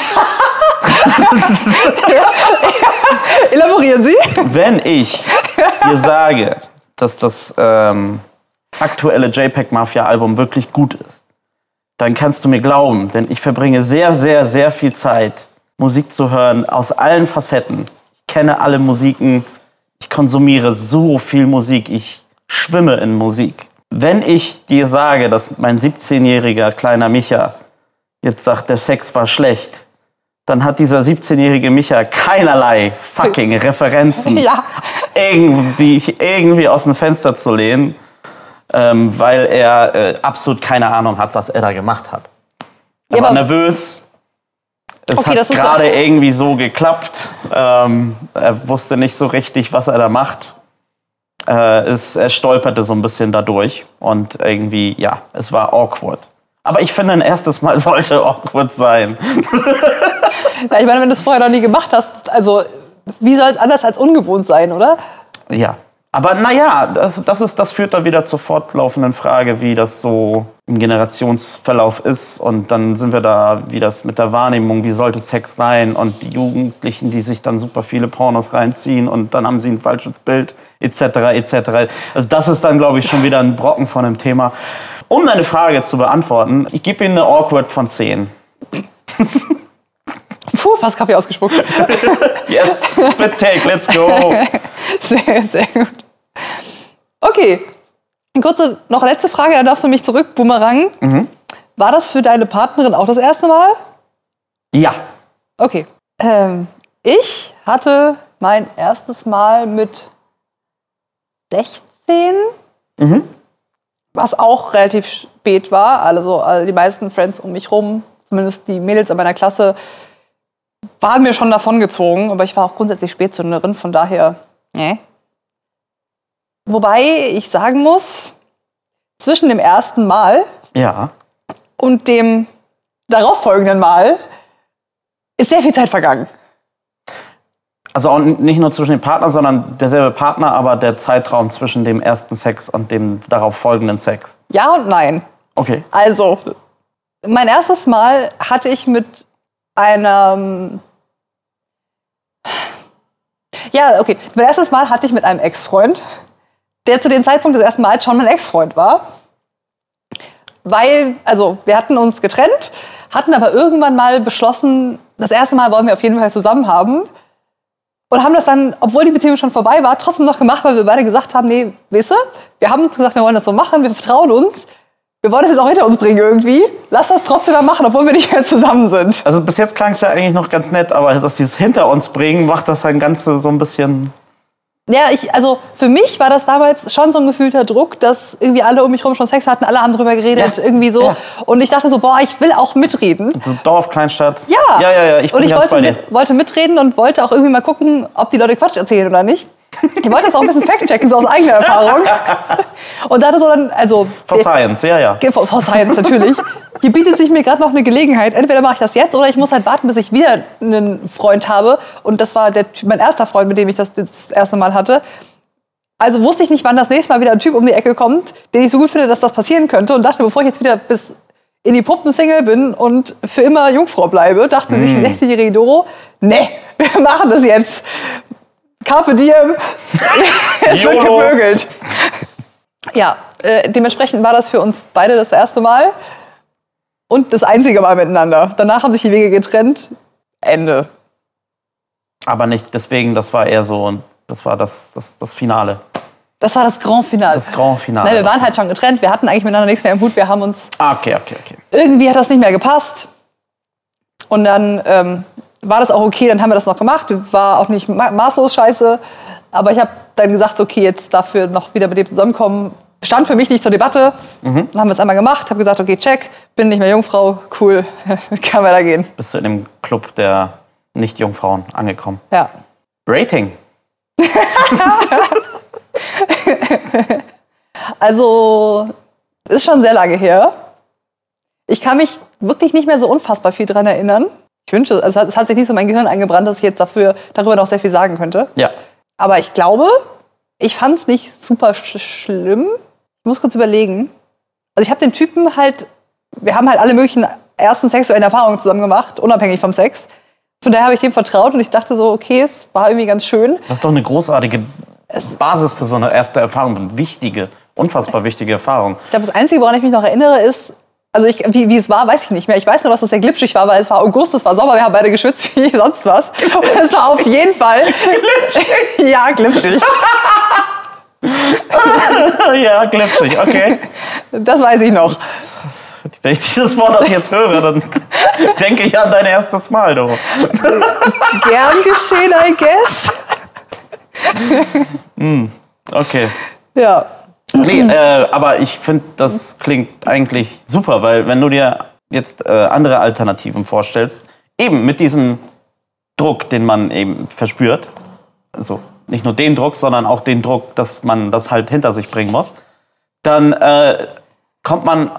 A: elaborieren Sie.
B: Wenn ich dir sage, dass das ähm, aktuelle JPEG-Mafia-Album wirklich gut ist, dann kannst du mir glauben, denn ich verbringe sehr, sehr, sehr viel Zeit, Musik zu hören aus allen Facetten. Ich kenne alle Musiken, ich konsumiere so viel Musik, ich schwimme in Musik. Wenn ich dir sage, dass mein 17-jähriger kleiner Micha jetzt sagt, der Sex war schlecht, dann hat dieser 17-jährige Micha keinerlei fucking Referenzen,
A: Ja.
B: irgendwie, irgendwie aus dem Fenster zu lehnen, ähm, weil er äh, absolut keine Ahnung hat, was er da gemacht hat. Er
A: Ja,
B: war nervös. Es
A: Okay,
B: hat gerade irgendwie so geklappt. Ähm, er wusste nicht so richtig, was er da macht. Äh, es, er stolperte so ein bisschen dadurch und irgendwie, ja, es war awkward. Aber ich finde, ein erstes Mal sollte awkward sein.
A: Ja, ich meine, wenn du es vorher noch nie gemacht hast, also wie soll es anders als ungewohnt sein, oder?
B: Ja. Aber naja, das, das, ist, das führt dann wieder zur fortlaufenden Frage, wie das so im Generationsverlauf ist. Und dann sind wir da, wie das mit der Wahrnehmung, wie sollte Sex sein? Und die Jugendlichen, die sich dann super viele Pornos reinziehen und dann haben sie ein falsches Bild, etc. etc. Also das ist dann, glaube ich, schon wieder ein Brocken von dem Thema. Um deine Frage zu beantworten, ich gebe Ihnen eine Awkward von 10.
A: Puh, fast Kaffee ausgespuckt.
B: Yes, spit take, let's go.
A: Sehr, sehr gut. Okay. Eine kurze, noch letzte Frage, dann darfst du mich zurück boomerangen. War das für deine Partnerin auch das erste Mal?
B: Ja,
A: Okay. Ähm, ich hatte mein erstes Mal mit 16, was auch relativ spät war. Also, also die meisten Friends um mich rum, zumindest die Mädels in meiner Klasse, waren mir schon davongezogen. Aber ich war auch grundsätzlich Spätzünderin, von daher, ne. Wobei ich sagen muss, zwischen dem ersten Mal
B: ja.
A: und dem darauffolgenden Mal ist sehr viel Zeit vergangen.
B: Also auch nicht nur zwischen den Partnern, sondern derselbe Partner, aber der Zeitraum zwischen dem ersten Sex und dem darauf folgenden Sex.
A: Ja und nein.
B: Okay.
A: Also, mein erstes Mal hatte ich mit einem. Ja, okay. Mein erstes Mal hatte ich mit einem Ex-Freund, der zu dem Zeitpunkt des ersten Mals schon mein Ex-Freund war. Weil, also, wir hatten uns getrennt, hatten aber irgendwann mal beschlossen, das erste Mal wollen wir auf jeden Fall zusammen haben. Und haben das dann, obwohl die Beziehung schon vorbei war, trotzdem noch gemacht, weil wir beide gesagt haben, nee, weißt du, wir haben uns gesagt, wir wollen das so machen, wir vertrauen uns. Wir wollen das jetzt auch hinter uns bringen irgendwie. Lass das trotzdem mal machen, obwohl wir nicht mehr zusammen sind.
B: Also bis jetzt klang es ja eigentlich noch ganz nett, aber dass sie es hinter uns bringen, macht das dann Ganze so ein bisschen.
A: Ja, ich, also für mich war das damals schon so ein gefühlter Druck, dass irgendwie alle um mich herum schon Sex hatten, alle haben drüber geredet,
B: Ja.
A: irgendwie so.
B: Ja.
A: Und ich dachte so, boah, ich will auch mitreden.
B: So Dorf, Kleinstadt.
A: Ja.
B: Ja, ja, ja. Ich
A: und ich wollte, mit, wollte mitreden und wollte auch irgendwie mal gucken, ob die Leute Quatsch erzählen oder nicht. Ich wollte das auch ein bisschen fact-checken, so aus eigener Erfahrung. Und dachte so dann, also.
B: For Science, ja, ja.
A: For, for Science natürlich. Hier bietet sich mir gerade noch eine Gelegenheit. Entweder mache ich das jetzt oder ich muss halt warten, bis ich wieder einen Freund habe. Und das war der, mein erster Freund, mit dem ich das das erste Mal hatte. Also wusste ich nicht, wann das nächste Mal wieder ein Typ um die Ecke kommt, den ich so gut finde, dass das passieren könnte. Und dachte, bevor ich jetzt wieder bis in die Puppen-Single bin und für immer Jungfrau bleibe, dachte sich die 60-jährige Doro, ne, wir machen das jetzt. Carpe diem, es wird gevögelt. Ja, äh, dementsprechend war das für uns beide das erste Mal und das einzige Mal miteinander. Danach haben sich die Wege getrennt. Ende.
B: Aber nicht deswegen, das war eher so und das war das, das, das Finale.
A: Das war das Grand Finale.
B: Das Grand Finale.
A: Nein, wir waren halt schon getrennt. Wir hatten eigentlich miteinander nichts mehr im Hut. Wir haben uns
B: Ah, okay, okay, okay.
A: irgendwie hat das nicht mehr gepasst. Und dann ähm, war das auch okay, dann haben wir das noch gemacht. War auch nicht ma maßlos scheiße. Aber ich habe dann gesagt, okay, jetzt dafür noch wieder mit dem zusammenkommen. Stand für mich nicht zur Debatte. Dann haben wir es einmal gemacht, habe gesagt, okay, check, bin nicht mehr Jungfrau, cool, kann weitergehen.
B: Bist du in dem Club der Nicht-Jungfrauen angekommen?
A: Ja.
B: Rating.
A: Also, ist schon sehr lange her. Ich kann mich wirklich nicht mehr so unfassbar viel dran erinnern. Ich wünsche, also es hat sich nicht so in mein Gehirn eingebrannt, dass ich jetzt dafür, darüber noch sehr viel sagen könnte.
B: Ja.
A: Aber ich glaube, ich fand es nicht super sch schlimm. Ich muss kurz überlegen. Also ich habe den Typen halt, wir haben halt alle möglichen ersten sexuellen Erfahrungen zusammen gemacht, unabhängig vom Sex. Von daher habe ich dem vertraut und ich dachte so, okay, es war irgendwie ganz schön.
B: Das ist doch eine großartige
A: Es-
B: Basis für so eine erste Erfahrung. Eine wichtige, unfassbar wichtige Erfahrung.
A: Ich glaube, das Einzige, woran ich mich noch erinnere, ist, also ich, wie, wie es war, weiß ich nicht mehr. Ich weiß nur, dass es sehr glitschig war, weil es war August, es war Sommer, wir haben beide geschwitzt wie sonst was. Und es war auf jeden Fall. ja, glitschig.
B: ja, glitschig, okay.
A: Das weiß ich noch.
B: Wenn ich dieses Wort jetzt höre, dann denke ich an dein erstes Mal, du.
A: Gern geschehen, I guess.
B: Okay.
A: Ja.
B: Nee, äh, aber ich finde, das klingt eigentlich super, weil wenn du dir jetzt äh, andere Alternativen vorstellst, eben mit diesem Druck, den man eben verspürt, also nicht nur den Druck, sondern auch den Druck, dass man das halt hinter sich bringen muss, dann äh, kommt man,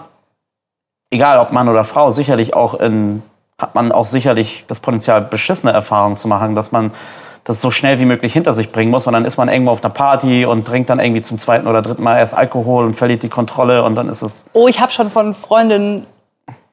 B: egal ob Mann oder Frau, sicherlich auch in, hat man auch sicherlich das Potenzial, beschissene Erfahrungen zu machen, dass man das so schnell wie möglich hinter sich bringen muss. Und dann ist man irgendwo auf einer Party und trinkt dann irgendwie zum zweiten oder dritten Mal erst Alkohol und verliert die Kontrolle und dann ist es
A: Oh, ich habe schon von Freundinnen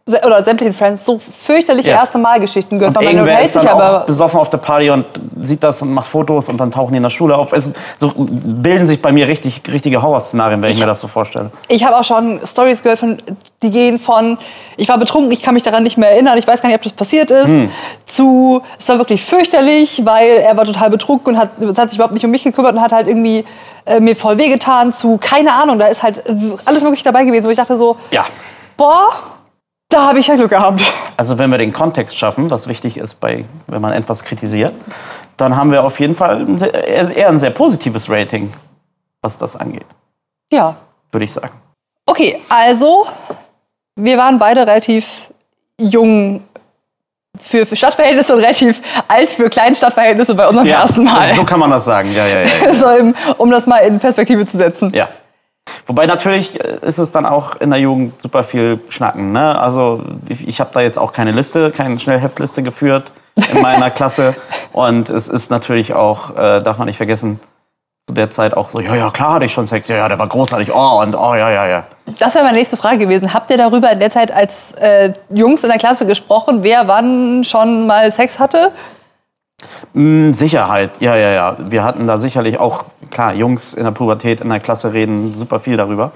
A: oder sämtlichen Friends so fürchterliche
B: Ja.
A: erste Mal-Geschichten gehört.
B: Und
A: man hält sich
B: auch
A: aber.
B: besoffen auf der Party und sieht das und macht Fotos und dann tauchen die in der Schule auf. Es so bilden sich bei mir richtig, richtige Horrorszenarien, wenn ich, mir das so vorstelle.
A: Ich habe auch schon Stories gehört, von, die gehen von, ich war betrunken, ich kann mich daran nicht mehr erinnern, ich weiß gar nicht, ob das passiert ist,
B: Hm.
A: zu, es war wirklich fürchterlich, weil er war total betrunken und hat, hat sich überhaupt nicht um mich gekümmert und hat halt irgendwie äh, mir voll wehgetan, zu, keine Ahnung, da ist halt alles mögliche dabei gewesen, wo ich dachte so,
B: Ja.
A: boah, da habe ich ja Glück gehabt.
B: Also wenn wir den Kontext schaffen, was wichtig ist, bei, wenn man etwas kritisiert, dann haben wir auf jeden Fall ein sehr, eher ein sehr positives Rating, was das angeht,
A: Ja.
B: würde ich sagen.
A: Okay, also, wir waren beide relativ jung für, für Stadtverhältnisse und relativ alt für Kleinstadtverhältnisse bei unserem ersten Mal.
B: so kann man das sagen. Ja, ja, ja. ja.
A: so, um das mal in Perspektive zu setzen.
B: Ja. Wobei natürlich äh, ist es dann auch in der Jugend super viel Schnacken. Ne? Also ich, ich habe da jetzt auch keine Liste, keine Schnellheftliste geführt in meiner Klasse. Und es ist natürlich auch, äh, darf man nicht vergessen, zu der Zeit auch so, ja, ja, klar hatte ich schon Sex, ja, ja, der war großartig, oh, und oh, ja, ja, ja.
A: Das wäre meine nächste Frage gewesen. Habt ihr darüber in der Zeit als äh, Jungs in der Klasse gesprochen, wer wann schon mal Sex hatte?
B: Mm, Sicherheit, ja, ja, ja. Wir hatten da sicherlich auch, klar, Jungs in der Pubertät in der Klasse reden super viel darüber.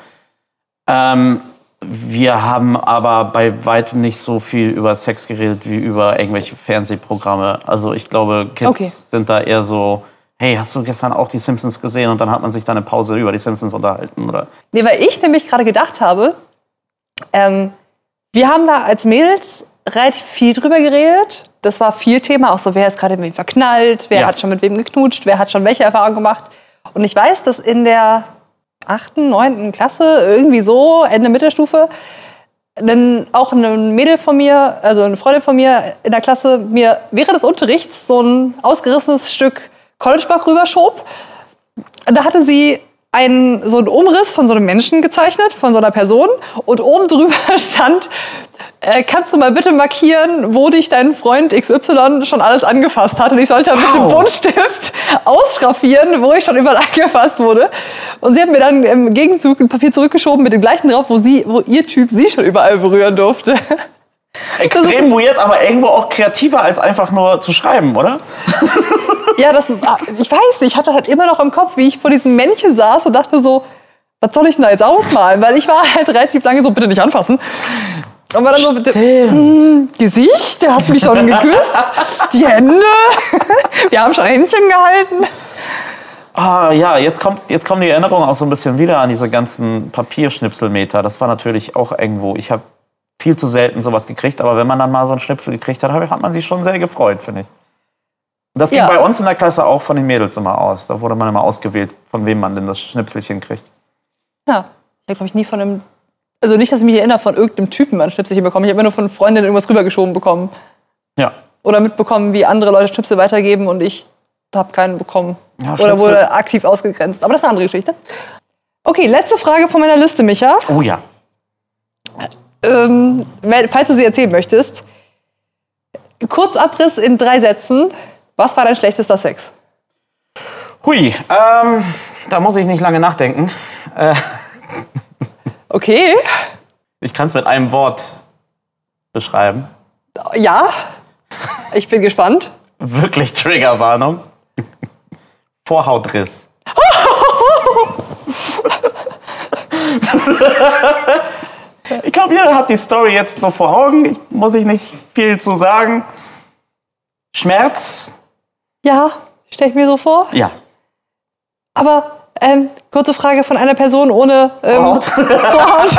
B: Ähm, wir haben aber bei weitem nicht so viel über Sex geredet wie über irgendwelche Fernsehprogramme. Also ich glaube, Kids
A: Okay.
B: sind da eher so, hey, hast du gestern auch die Simpsons gesehen? Und dann hat man sich da eine Pause über die Simpsons unterhalten, oder?
A: Nee, weil ich nämlich gerade gedacht habe, ähm, wir haben da als Mädels relativ viel drüber geredet. Das war viel Thema, auch so, wer ist gerade mit wem verknallt, wer
B: Ja.
A: hat schon mit wem geknutscht, wer hat schon welche Erfahrungen gemacht. Und ich weiß, dass in der achten, neunten Klasse, irgendwie so, Ende Mittelstufe, dann auch ein Mädel von mir, also eine Freundin von mir in der Klasse, mir während des Unterrichts so ein ausgerissenes Stück Collegeblock rüberschob. Da hatte sie einen, so einen Umriss von so einem Menschen gezeichnet, von so einer Person. Und oben drüber stand, äh, kannst du mal bitte markieren, wo dich dein Freund XY schon alles angefasst hat. Und ich sollte mit einem
B: Wow.
A: Buntstift ausschraffieren, wo ich schon überall angefasst wurde. Und sie hat mir dann im Gegenzug ein Papier zurückgeschoben mit dem gleichen drauf, wo, sie, wo ihr Typ sie schon überall berühren durfte.
B: Extrem weird, aber irgendwo auch kreativer als einfach nur zu schreiben, oder?
A: Ja, das, ich weiß nicht, ich hatte halt immer noch im Kopf, wie ich vor diesem Männchen saß und dachte so, was soll ich denn da jetzt ausmalen? Weil ich war halt relativ lange so, bitte nicht anfassen. Und war dann so, bitte, mm, Gesicht, der hat mich schon geküsst, die Hände, wir haben schon Händchen gehalten.
B: Ah ja, jetzt kommt, jetzt kommen die Erinnerungen auch so ein bisschen wieder an diese ganzen Papierschnipselmeter. Das war natürlich auch irgendwo. Ich habe viel zu selten sowas gekriegt, aber wenn man dann mal so einen Schnipsel gekriegt hat, hat man sich schon sehr gefreut, finde ich. Und das ging
A: Ja.
B: bei uns in der Klasse auch von den Mädels immer aus. Da wurde man immer ausgewählt, von wem man denn das Schnipselchen kriegt.
A: Ja, ich habe, glaube ich, nie von einem, also nicht, dass ich mich erinnere, von irgendeinem Typen ein Schnipselchen bekommen. Ich habe immer nur von Freundinnen irgendwas rübergeschoben bekommen.
B: Ja.
A: Oder mitbekommen, wie andere Leute Schnipsel weitergeben und ich habe keinen bekommen.
B: Ja,
A: Oder wurde aktiv ausgegrenzt. Aber das ist eine andere Geschichte. Okay, letzte Frage von meiner Liste, Micha.
B: Oh ja.
A: Ähm, falls du sie erzählen möchtest. Kurzabriss in drei Sätzen. Was war dein schlechtester Sex?
B: Hui, ähm, da muss ich nicht lange nachdenken.
A: Okay,
B: Ich kann es mit einem Wort beschreiben.
A: ja. Ich bin gespannt.
B: Wirklich Triggerwarnung. Vorhautriss. ich glaube, jeder hat die Story jetzt so vor Augen. Ich, muss ich nicht viel zu sagen. Schmerz?
A: Ja, stelle ich mir so vor.
B: Ja.
A: Aber Ähm, kurze Frage von einer Person ohne ähm,
B: Vorhaut.
A: Vorhaut.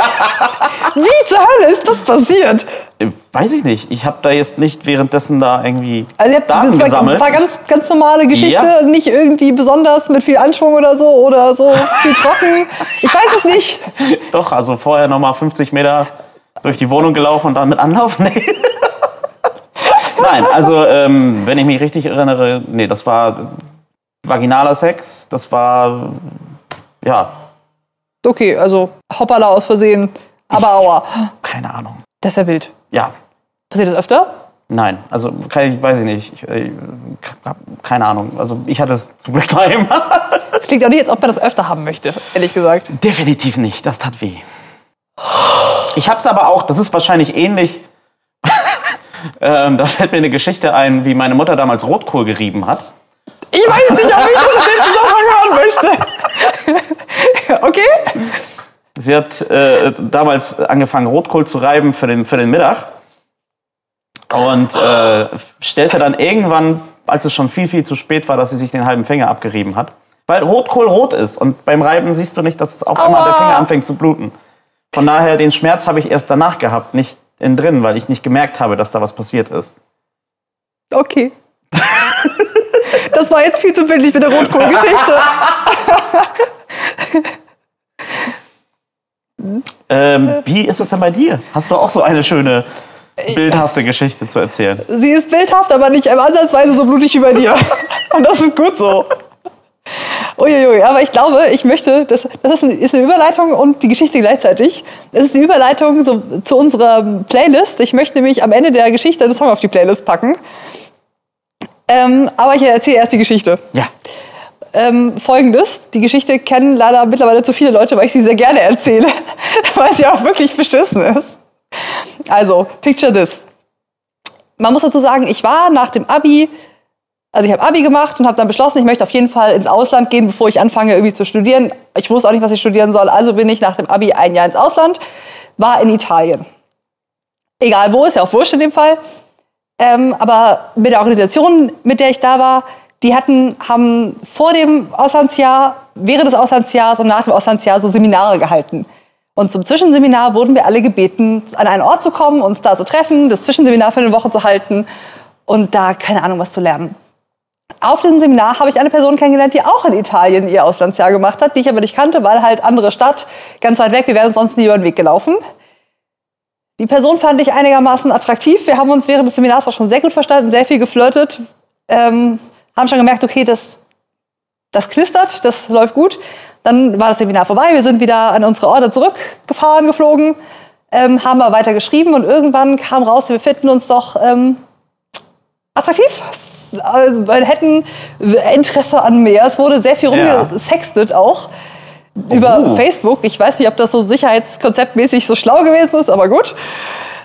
A: Wie zur Hölle ist das passiert?
B: Äh, Weiß ich nicht. Ich habe da jetzt nicht währenddessen da irgendwie
A: Also ihr habt,
B: Daten
A: das war,
B: gesammelt.
A: war ganz, ganz normale Geschichte,
B: Ja.
A: nicht irgendwie besonders mit viel Anschwung oder so oder so viel trocken. Ich weiß es nicht.
B: Doch, also vorher nochmal 50 Meter durch die Wohnung gelaufen und dann mit Anlauf? Nee. Nein, also ähm, wenn ich mich richtig erinnere, nee, das war vaginaler Sex. Das war, ja,
A: Okay, also hoppala aus Versehen, aber aua.
B: keine Ahnung.
A: Das ist ja wild.
B: Ja,
A: Passiert das öfter?
B: nein, also ich, weiß ich nicht. Ich, äh, hab keine Ahnung. Also ich hatte es zum Glück einmal.
A: Das klingt auch nicht, als ob man das öfter haben möchte, ehrlich gesagt.
B: Definitiv nicht, das tat weh. Ich hab's aber auch, das ist wahrscheinlich ähnlich. ähm, da fällt mir eine Geschichte ein, wie meine Mutter damals Rotkohl gerieben hat.
A: Ich weiß nicht, ob ich das in dem Zusammenhang hören möchte. okay?
B: Sie hat äh, damals angefangen, Rotkohl zu reiben für den, für den Mittag. Und äh, stellte dann irgendwann, als es schon viel, viel zu spät war, dass sie sich den halben Finger abgerieben hat. Weil Rotkohl rot ist und beim Reiben siehst du nicht, dass es auf einmal der. Finger anfängt zu bluten. Von daher, den Schmerz habe ich erst danach gehabt, nicht innen drin, weil ich nicht gemerkt habe, dass da was passiert ist.
A: Okay. Das war jetzt viel zu bildlich mit der Rotkohlgeschichte.
B: Ähm, wie ist es denn bei dir? Hast du auch so eine schöne, bildhafte Geschichte zu erzählen?
A: Sie ist bildhaft, aber nicht im Ansatzweise so blutig wie bei dir. Und das ist gut so. Uiuiui, aber ich glaube, ich möchte, das, das ist, eine, ist eine Überleitung und die Geschichte gleichzeitig. Es ist die Überleitung so, zu unserer Playlist. Ich möchte nämlich am Ende der Geschichte einen Song auf die Playlist packen. Ähm, aber ich erzähle erst die Geschichte.
B: Ja.
A: Ähm, Folgendes, die Geschichte kennen leider mittlerweile zu viele Leute, weil ich sie sehr gerne erzähle, weil sie auch wirklich beschissen ist. Also, picture this. Man muss dazu sagen, ich war nach dem Abi, also ich habe Abi gemacht und habe dann beschlossen, ich möchte auf jeden Fall ins Ausland gehen, bevor ich anfange irgendwie zu studieren. Ich wusste auch nicht, was ich studieren soll, also bin ich nach dem Abi ein Jahr ins Ausland, war in Italien. Egal wo, ist ja auch wurscht in dem Fall. Ähm, aber mit der Organisation, mit der ich da war, die hatten, haben vor dem Auslandsjahr, während des Auslandsjahres und nach dem Auslandsjahr so Seminare gehalten. Und zum Zwischenseminar wurden wir alle gebeten, an einen Ort zu kommen, uns da zu treffen, das Zwischenseminar für eine Woche zu halten und da keine Ahnung was zu lernen. Auf diesem Seminar habe ich eine Person kennengelernt, die auch in Italien ihr Auslandsjahr gemacht hat, die ich aber nicht kannte, weil halt andere Stadt, ganz weit weg, wir wären sonst nie über den Weg gelaufen. Die Person fand ich einigermaßen attraktiv. Wir haben uns während des Seminars auch schon sehr gut verstanden, sehr viel geflirtet. Ähm, haben schon gemerkt, okay, das, das knistert, das läuft gut. Dann war das Seminar vorbei, wir sind wieder an unsere Orte zurückgefahren, geflogen, ähm, haben aber weiter geschrieben und irgendwann kam raus, wir finden uns doch ähm, attraktiv. Äh, Wir hätten Interesse an mehr. Es wurde sehr viel
B: Ja.
A: rumgesextet auch über
B: Oh.
A: Facebook. Ich weiß nicht, ob das so sicherheitskonzeptmäßig so schlau gewesen ist, aber gut.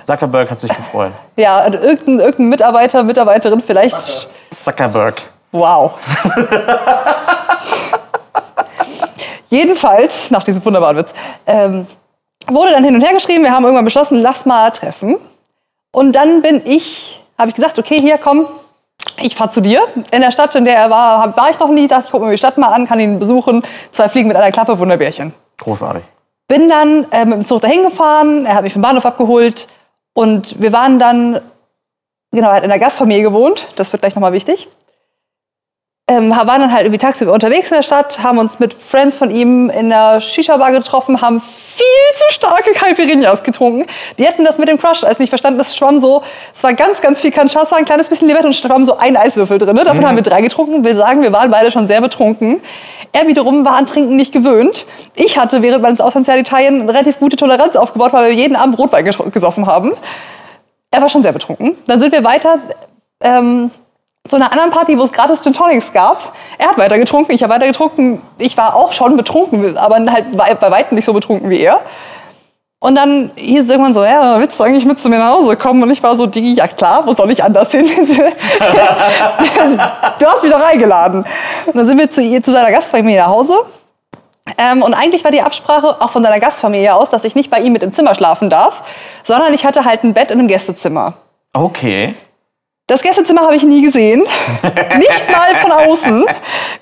B: Zuckerberg hat sich gefreut.
A: Ja, irgendein, irgendein Mitarbeiter, Mitarbeiterin vielleicht.
B: Zuckerberg.
A: Wow. Jedenfalls, nach diesem wunderbaren Witz, ähm, wurde dann hin und her geschrieben. Wir haben irgendwann beschlossen, lass mal treffen. Und dann bin ich, habe ich gesagt, okay, hier komm, ich fahre zu dir. In der Stadt, in der er war, war ich noch nie. Dachte ich, guck mir die Stadt mal an, kann ihn besuchen. Zwei Fliegen mit einer Klappe, Wunderbärchen.
B: Großartig.
A: Bin dann äh, mit dem Zug dahin gefahren, er hat mich vom Bahnhof abgeholt und wir waren dann, genau, er hat in der Gastfamilie gewohnt, das wird gleich nochmal wichtig. Ähm, waren dann halt irgendwie tagsüber unterwegs in der Stadt, haben uns mit Friends von ihm in der Shisha-Bar getroffen, haben viel zu starke Caipirinhas getrunken. Die hätten das mit dem Crush Eis nicht verstanden. Das schwamm so, es war ganz, ganz viel Cachaça, ein kleines bisschen Limette und schwamm so ein Eiswürfel drin. Ne? Davon haben wir drei getrunken. Will sagen, wir waren beide schon sehr betrunken. Er wiederum war an Trinken nicht gewöhnt. Ich hatte während meines Auslandsjahres in Italien relativ gute Toleranz aufgebaut, weil wir jeden Abend Rotwein gesoffen haben. Er war schon sehr betrunken. Dann sind wir weiter ähm, zu einer anderen Party, wo es gratis Gin Tonics gab. Er hat weiter getrunken, ich habe weiter getrunken. Ich war auch schon betrunken, aber halt bei weitem nicht so betrunken wie er. Und dann hieß es irgendwann so, ja, willst du eigentlich mit zu mir nach Hause kommen? Und ich war so, Digi, ja klar, wo soll ich anders hin? du hast mich doch eingeladen. Und dann sind wir zu, zu seiner Gastfamilie nach Hause. Ähm, und eigentlich war die Absprache auch von seiner Gastfamilie aus, dass ich nicht bei ihm mit im Zimmer schlafen darf, sondern ich hatte halt ein Bett in einem Gästezimmer.
B: Okay.
A: Das Gästezimmer habe ich nie gesehen. Nicht mal von außen.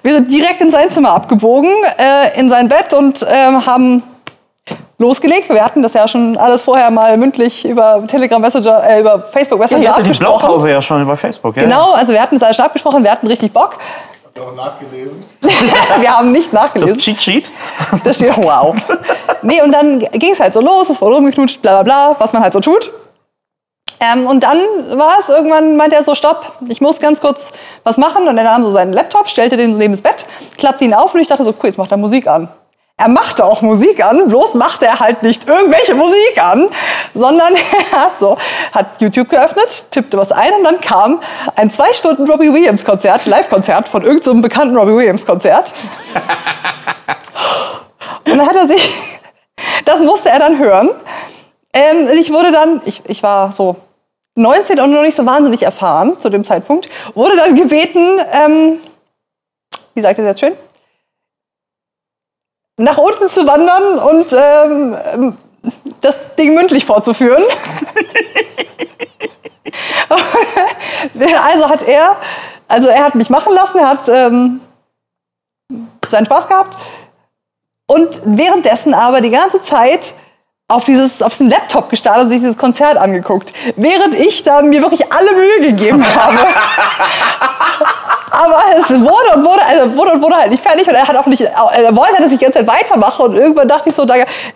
A: Wir sind direkt in sein Zimmer abgebogen, äh, in sein Bett und ähm, haben losgelegt. Wir hatten das ja schon alles vorher mal mündlich über Telegram Messenger, äh, über Facebook Messenger
B: Ich hatte die
A: abgesprochen.
B: Blaupause ja schon über Facebook. Ja.
A: Genau, also wir hatten es alles schon abgesprochen, wir hatten richtig Bock.
C: Habt ihr auch nachgelesen?
A: wir haben nicht
B: Das
A: nachgelesen.
B: Cheat Sheet.
A: Da steht, wow. Nee, und dann ging es halt so los, es wurde rumgeknutscht, bla bla bla, was man halt so tut. Ähm, und dann war es irgendwann, meinte er so, stopp, ich muss ganz kurz was machen. Und er nahm so seinen Laptop, stellte den so neben das Bett, klappte ihn auf und ich dachte so, cool, jetzt macht er Musik an. Er machte auch Musik an, bloß machte er halt nicht irgendwelche Musik an, sondern er hat so, hat YouTube geöffnet, tippte was ein und dann kam ein zwei Stunden Robbie Williams Konzert, Live-Konzert von irgendeinem so bekannten Robbie Williams Konzert. Und dann hat er sich, das musste er dann hören. Ähm, und ich wurde dann, ich, ich war so 19 und noch nicht so wahnsinnig erfahren zu dem Zeitpunkt, wurde dann gebeten, ähm, wie sagt das jetzt schön? Nach unten zu wandern und ähm, ähm, das Ding mündlich fortzuführen. also hat er, also er hat mich machen lassen, er hat ähm, seinen Spaß gehabt und währenddessen aber die ganze Zeit auf, dieses, auf diesen Laptop gestartet und sich dieses Konzert angeguckt. Während ich dann mir wirklich alle Mühe gegeben habe. aber es wurde und wurde, also wurde und wurde halt nicht fertig und er hat auch nicht, er wollte, dass ich die ganze Zeit weitermache und irgendwann dachte ich so,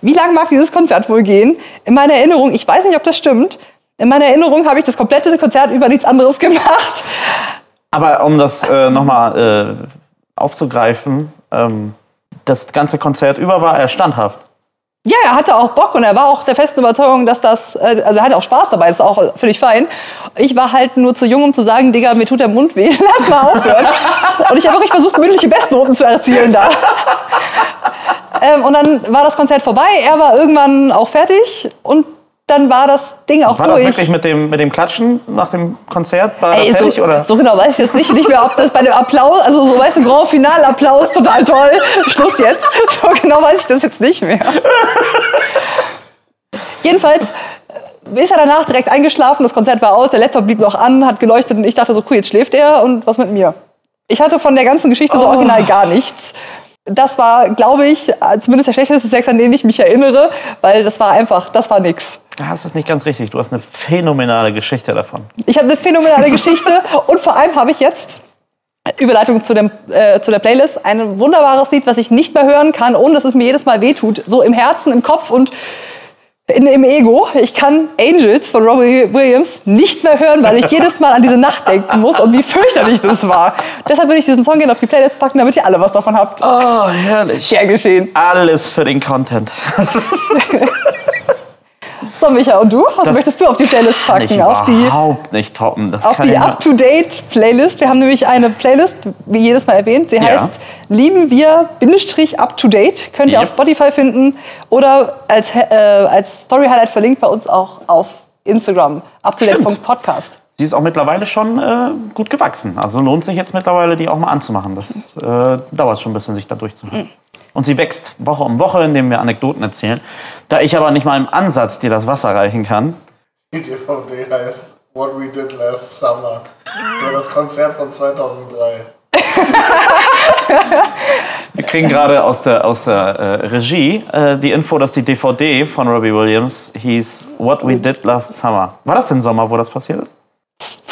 A: wie lange mag dieses Konzert wohl gehen? In meiner Erinnerung, ich weiß nicht, ob das stimmt, in meiner Erinnerung habe ich das komplette Konzert über nichts anderes gemacht.
B: Aber um das äh, nochmal äh, aufzugreifen, ähm, das ganze Konzert über war er standhaft.
A: Ja, er hatte auch Bock und er war auch der festen Überzeugung, dass das, äh, also er hatte auch Spaß dabei, ist auch völlig fein. Ich war halt nur zu jung, um zu sagen, Digga, mir tut der Mund weh, lass mal aufhören. und ich habe wirklich versucht, mündliche Bestnoten zu erzielen da. ähm, und dann war das Konzert vorbei, er war irgendwann auch fertig und dann war das Ding auch
B: War das
A: durch.
B: wirklich mit dem, mit dem Klatschen nach dem Konzert? War
A: Ey,
B: das fertig?
A: so,
B: oder?
A: so genau weiß ich jetzt nicht, nicht mehr, ob das bei dem Applaus, also so weißt du, Grand Final Applaus, total toll, Schluss jetzt. So genau weiß ich das jetzt nicht mehr. Jedenfalls äh, ist er danach direkt eingeschlafen, das Konzert war aus, der Laptop blieb noch an, hat geleuchtet und ich dachte so, cool, jetzt schläft er und was mit mir? Ich hatte von der ganzen Geschichte so
B: Oh.
A: original gar nichts. Das war, glaube ich, zumindest der schlechteste Sex, an den ich mich erinnere, weil das war einfach, das war nix.
B: Ja, Das ist nicht ganz richtig. Du hast eine phänomenale Geschichte davon.
A: Ich habe eine phänomenale Geschichte und vor allem habe ich jetzt Überleitung zu, dem, äh, zu der Playlist ein wunderbares Lied, was ich nicht mehr hören kann, ohne dass es mir jedes Mal wehtut. So im Herzen, im Kopf und in, im Ego. Ich kann Angels von Robbie Williams nicht mehr hören, weil ich jedes Mal an diese Nacht denken muss und wie fürchterlich das war. Deshalb würde ich diesen Song gerne auf die Playlist packen, damit ihr alle was davon habt.
B: Oh, herrlich.
A: Gern geschehen.
B: Alles für den Content.
A: So, Micha, und du? Was
B: Das
A: möchtest du auf die Playlist packen? Auf die
B: überhaupt nicht toppen. Das
A: auf die Up-to-Date-Playlist. Wir haben nämlich eine Playlist, wie jedes Mal erwähnt. Sie
B: Ja.
A: heißt Lieben wir Bindestrich Up-to-Date. Könnt ihr
B: Yep.
A: auf Spotify finden oder als, äh, als Story-Highlight verlinkt bei uns auch auf Instagram. Up-to-date.podcast.
B: Sie ist auch mittlerweile schon äh, gut gewachsen. Also lohnt sich jetzt mittlerweile, die auch mal anzumachen. Das äh, dauert schon ein bisschen, sich da durchzuhalten. Und sie wächst Woche um Woche, indem wir Anekdoten erzählen. Da ich aber nicht mal im Ansatz dir das Wasser reichen kann,
C: Die DVD heißt What We Did Last Summer. Das Konzert von 2003.
B: wir kriegen gerade aus der, aus der äh, Regie äh, die Info, dass die DVD von Robbie Williams hieß What We Did Last Summer. War das denn Sommer, wo das passiert ist?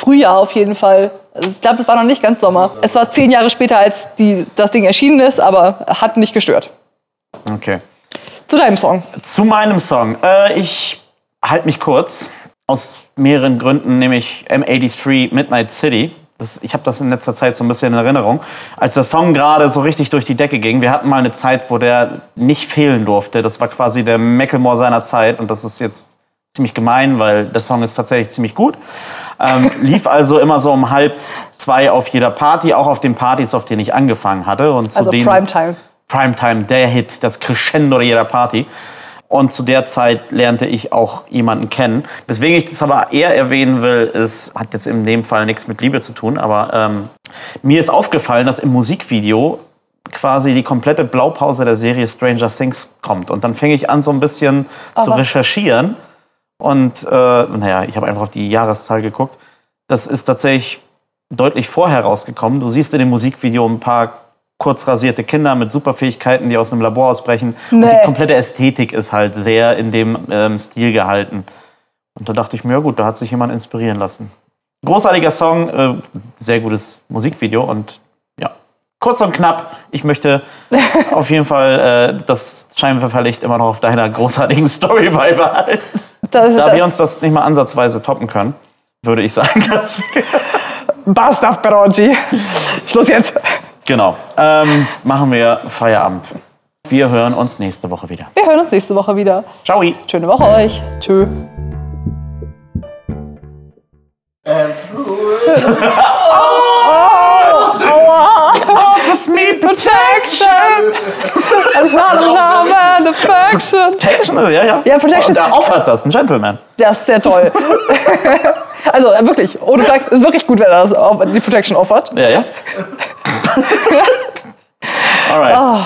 A: Frühjahr auf jeden Fall. Also ich glaube, es war noch nicht ganz Sommer. Es war zehn Jahre später, als die, das Ding erschienen ist, aber hat nicht gestört.
B: Okay.
A: Zu deinem Song.
B: Zu meinem Song. Äh, ich halte mich kurz. Aus mehreren Gründen, nämlich M83 Midnight City. Das, ich habe das in letzter Zeit so ein bisschen in Erinnerung. Als der Song gerade so richtig durch die Decke ging, wir hatten mal eine Zeit, wo der nicht fehlen durfte. Das war quasi der Macklemore seiner Zeit und das ist jetzt ziemlich gemein, weil der Song ist tatsächlich ziemlich gut. Ähm, lief also immer so um halb zwei auf jeder Party, auch auf den Partys, auf denen ich angefangen hatte. Und zu
A: Also
B: denen-
A: Primetime.
B: Primetime, der Hit, das Crescendo jeder Party. Und zu der Zeit lernte ich auch jemanden kennen. Weswegen ich das aber eher erwähnen will, ist, hat jetzt in dem Fall nichts mit Liebe zu tun, aber ähm, mir ist aufgefallen, dass im Musikvideo quasi die komplette Blaupause der Serie Stranger Things kommt. Und dann fing ich an, so ein bisschen zu
A: Aber-
B: recherchieren. Und äh, naja, ich habe einfach auf die Jahreszahl geguckt. das ist tatsächlich deutlich vorher rausgekommen. Du siehst in dem Musikvideo ein paar kurz rasierte Kinder mit Superfähigkeiten, die aus einem Labor ausbrechen. Und
A: Nee.
B: die komplette Ästhetik ist halt sehr in dem ähm, Stil gehalten. Und da dachte ich mir, ja gut, da hat sich jemand inspirieren lassen. Großartiger Song, äh, sehr gutes Musikvideo und ja, kurz und knapp. Ich möchte auf jeden Fall äh, das Scheinwerferlicht immer noch auf deiner großartigen Story beibehalten.
A: Das,
B: Da wir
A: da,
B: uns das nicht mal ansatzweise toppen können, würde ich sagen, dass wir
A: basta Perogi. Schluss jetzt.
B: Genau. Ähm, machen wir Feierabend. Wir hören uns nächste Woche wieder.
A: Wir hören uns nächste Woche wieder.
B: Ciao.
A: Schöne Woche euch. Tschö.
C: And through it.
B: That's me
A: Protection! Name, Affection.
B: Protection, ja, ja.
A: Ja, Protection
B: Der
A: ist-
B: offert das, ein Gentleman.
A: Das ist sehr toll. also äh, wirklich, ohne Flachs, ist wirklich gut, wenn er das auf, die Protection offert.
B: Ja, ja. Alright.